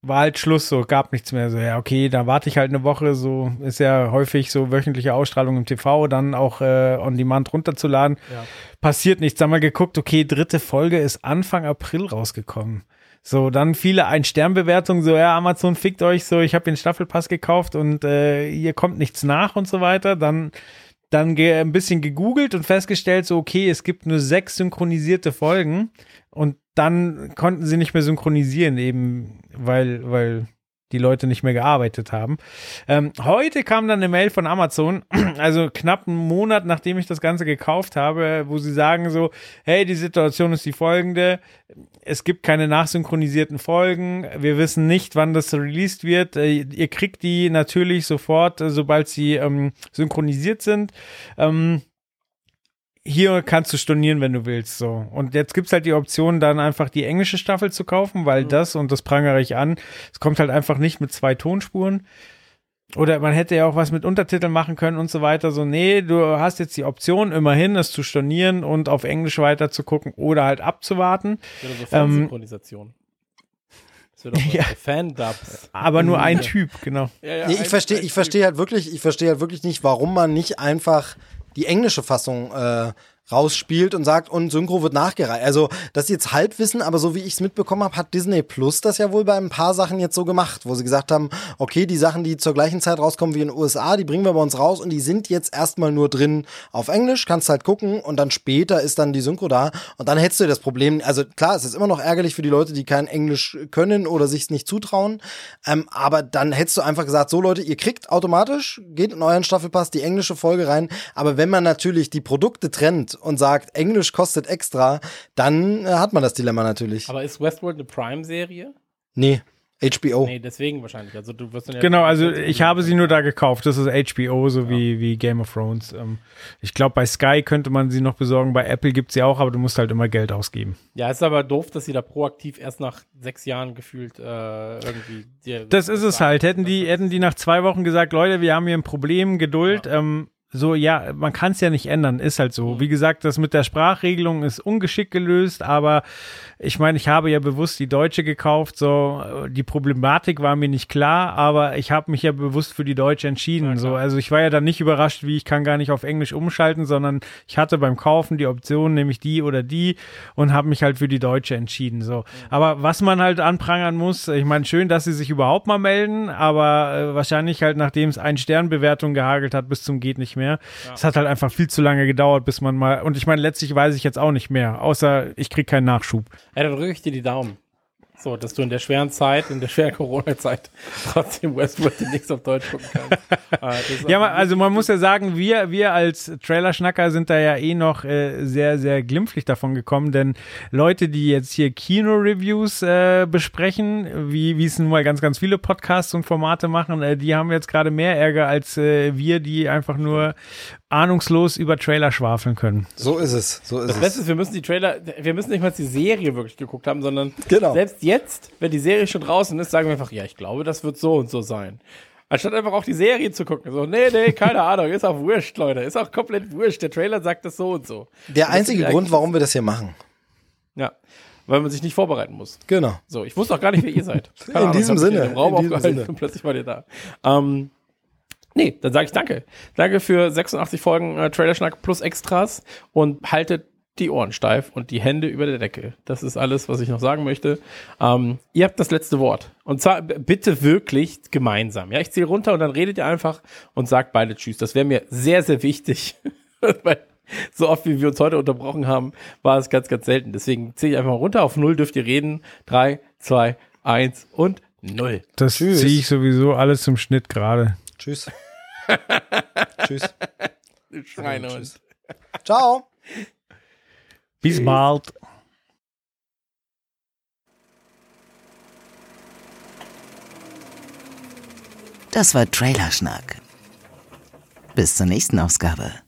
war halt Schluss, so gab nichts mehr. So, ja, okay, dann warte ich halt eine Woche, so ist ja häufig so wöchentliche Ausstrahlung im TV, dann auch äh, on demand runterzuladen. Ja. Passiert nichts. Dann mal geguckt, okay, dritte Folge ist Anfang April rausgekommen. So, dann viele Ein-Stern-Bewertungen, so, ja, Amazon fickt euch so, ich habe den Staffelpass gekauft und äh, hier kommt nichts nach und so weiter. Dann dann ein bisschen gegoogelt und festgestellt, so, okay, es gibt nur sechs synchronisierte Folgen und dann konnten sie nicht mehr synchronisieren, eben weil, weil die Leute nicht mehr gearbeitet haben. Ähm, heute kam dann eine Mail von Amazon, also knapp einen Monat nachdem ich das Ganze gekauft habe, wo sie sagen so, hey, die Situation ist die folgende, es gibt keine nachsynchronisierten Folgen, wir wissen nicht, wann das released wird, äh, ihr kriegt die natürlich sofort, äh, sobald sie ähm, synchronisiert sind. Ähm, hier kannst du stornieren, wenn du willst, so. Und jetzt gibt's halt die Option, dann einfach die englische Staffel zu kaufen, weil das, und das prangere ich an, es kommt halt einfach nicht mit zwei Tonspuren. Oder man hätte ja auch was mit Untertiteln machen können und so weiter. So, nee, du hast jetzt die Option, immerhin es zu stornieren und auf Englisch weiter zu gucken oder halt abzuwarten. Oder so Ähm, Fansynchronisation. Das wird doch Ja. so Fan-Dubs. Aber nur ein Typ, genau. Ja, ja, Nee, ich verstehe, ich verstehe halt wirklich, ich verstehe halt wirklich nicht, warum man nicht einfach die englische Fassung äh, rausspielt und sagt, und Synchro wird nachgereicht. Also, das ist jetzt Halbwissen, aber so wie ich es mitbekommen habe, hat Disney Plus das ja wohl bei ein paar Sachen jetzt so gemacht, wo sie gesagt haben, okay, die Sachen, die zur gleichen Zeit rauskommen wie in den USA, die bringen wir bei uns raus und die sind jetzt erstmal nur drin auf Englisch, kannst halt gucken und dann später ist dann die Synchro da und dann hättest du das Problem, also klar, es ist immer noch ärgerlich für die Leute, die kein Englisch können oder sich nicht zutrauen, ähm, aber dann hättest du einfach gesagt, so Leute, ihr kriegt automatisch, geht in euren Staffelpass die englische Folge rein, aber wenn man natürlich die Produkte trennt und sagt, Englisch kostet extra, dann äh, hat man das Dilemma natürlich. Aber ist Westworld eine Prime-Serie? nee, HBO. Nee, deswegen wahrscheinlich. Also du wirst dann ja Genau, also ich habe sie nur da gekauft. Das ist HBO, so wie, wie Game of Thrones. Ähm, ich glaube, bei Sky könnte man sie noch besorgen. Bei Apple gibt's sie auch, aber du musst halt immer Geld ausgeben. Ja, ist aber doof, dass sie da proaktiv erst nach sechs Jahren gefühlt äh, irgendwie. Das ist es halt. Hätten die, hätten die nach zwei Wochen gesagt, Leute, wir haben hier ein Problem, Geduld, ähm, so, ja, man kann es ja nicht ändern, ist halt so. Wie gesagt, das mit der Sprachregelung ist ungeschickt gelöst, aber ich meine, ich habe ja bewusst die deutsche gekauft, so, die Problematik war mir nicht klar, aber ich habe mich ja bewusst für die deutsche entschieden, so. Also ich war ja dann nicht überrascht, wie ich kann gar nicht auf Englisch umschalten, sondern ich hatte beim Kaufen die Option, nämlich die oder die und habe mich halt für die deutsche entschieden, so. Aber was man halt anprangern muss, ich meine, schön, dass sie sich überhaupt mal melden, aber äh, wahrscheinlich halt, nachdem es ein Sternbewertung gehagelt hat, bis zum geht nicht mehr. Es hat halt einfach viel zu lange gedauert, bis man mal, und ich meine, letztlich weiß ich jetzt auch nicht mehr, außer ich krieg keinen Nachschub. Ja, dann drücke ich dir die Daumen. So, dass du in der schweren Zeit, in der schweren Corona-Zeit trotzdem Westworld nichts auf Deutsch gucken kannst. Äh, Ja, ma- also man muss ja sagen, wir, wir als Trailer-Schnacker sind da ja eh noch äh, sehr, sehr glimpflich davon gekommen, denn Leute, die jetzt hier Kino-Reviews äh, besprechen, wie wie es nun mal ganz, ganz viele Podcasts und Formate machen, äh, die haben jetzt gerade mehr Ärger als äh, wir, die einfach nur ahnungslos über Trailer schwafeln können. So ist es. So ist Das es. Beste ist, wir müssen die Trailer, wir müssen nicht mal die Serie wirklich geguckt haben, sondern Genau. selbst jetzt, wenn die Serie schon draußen ist, sagen wir einfach, ja, ich glaube, das wird so und so sein. Anstatt einfach auch die Serie zu gucken. So, nee, nee, keine Ahnung, ist auch wurscht, Leute. Ist auch komplett wurscht. Der Trailer sagt das so und so. Der einzige Grund, warum wir das hier machen. Ja. Weil man sich nicht vorbereiten muss. Genau. So, ich wusste auch gar nicht, wer ihr seid. In diesem ich hab mich Sinne, In dem Raum in diesem aufgehalten Sinne. und plötzlich war ihr da. Ähm, nee, dann sage ich danke. Danke für 86 Folgen äh, Trailerschnack plus Extras und haltet die Ohren steif und die Hände über der Decke. Das ist alles, was ich noch sagen möchte. Ähm, ihr habt das letzte Wort. Und zwar bitte wirklich gemeinsam. Ja, ich zähle runter und dann redet ihr einfach und sagt beide Tschüss. Das wäre mir sehr, sehr wichtig. Weil so oft, wie wir uns heute unterbrochen haben, war es ganz, ganz selten. Deswegen zähle ich einfach mal runter. Auf null dürft ihr reden. Drei, zwei, eins und null. Das ziehe ich sowieso alles zum Schnitt gerade. Tschüss. Tschüss. Schweinehund. Ciao. Bis bald. Das war Trailerschnack. Bis zur nächsten Ausgabe.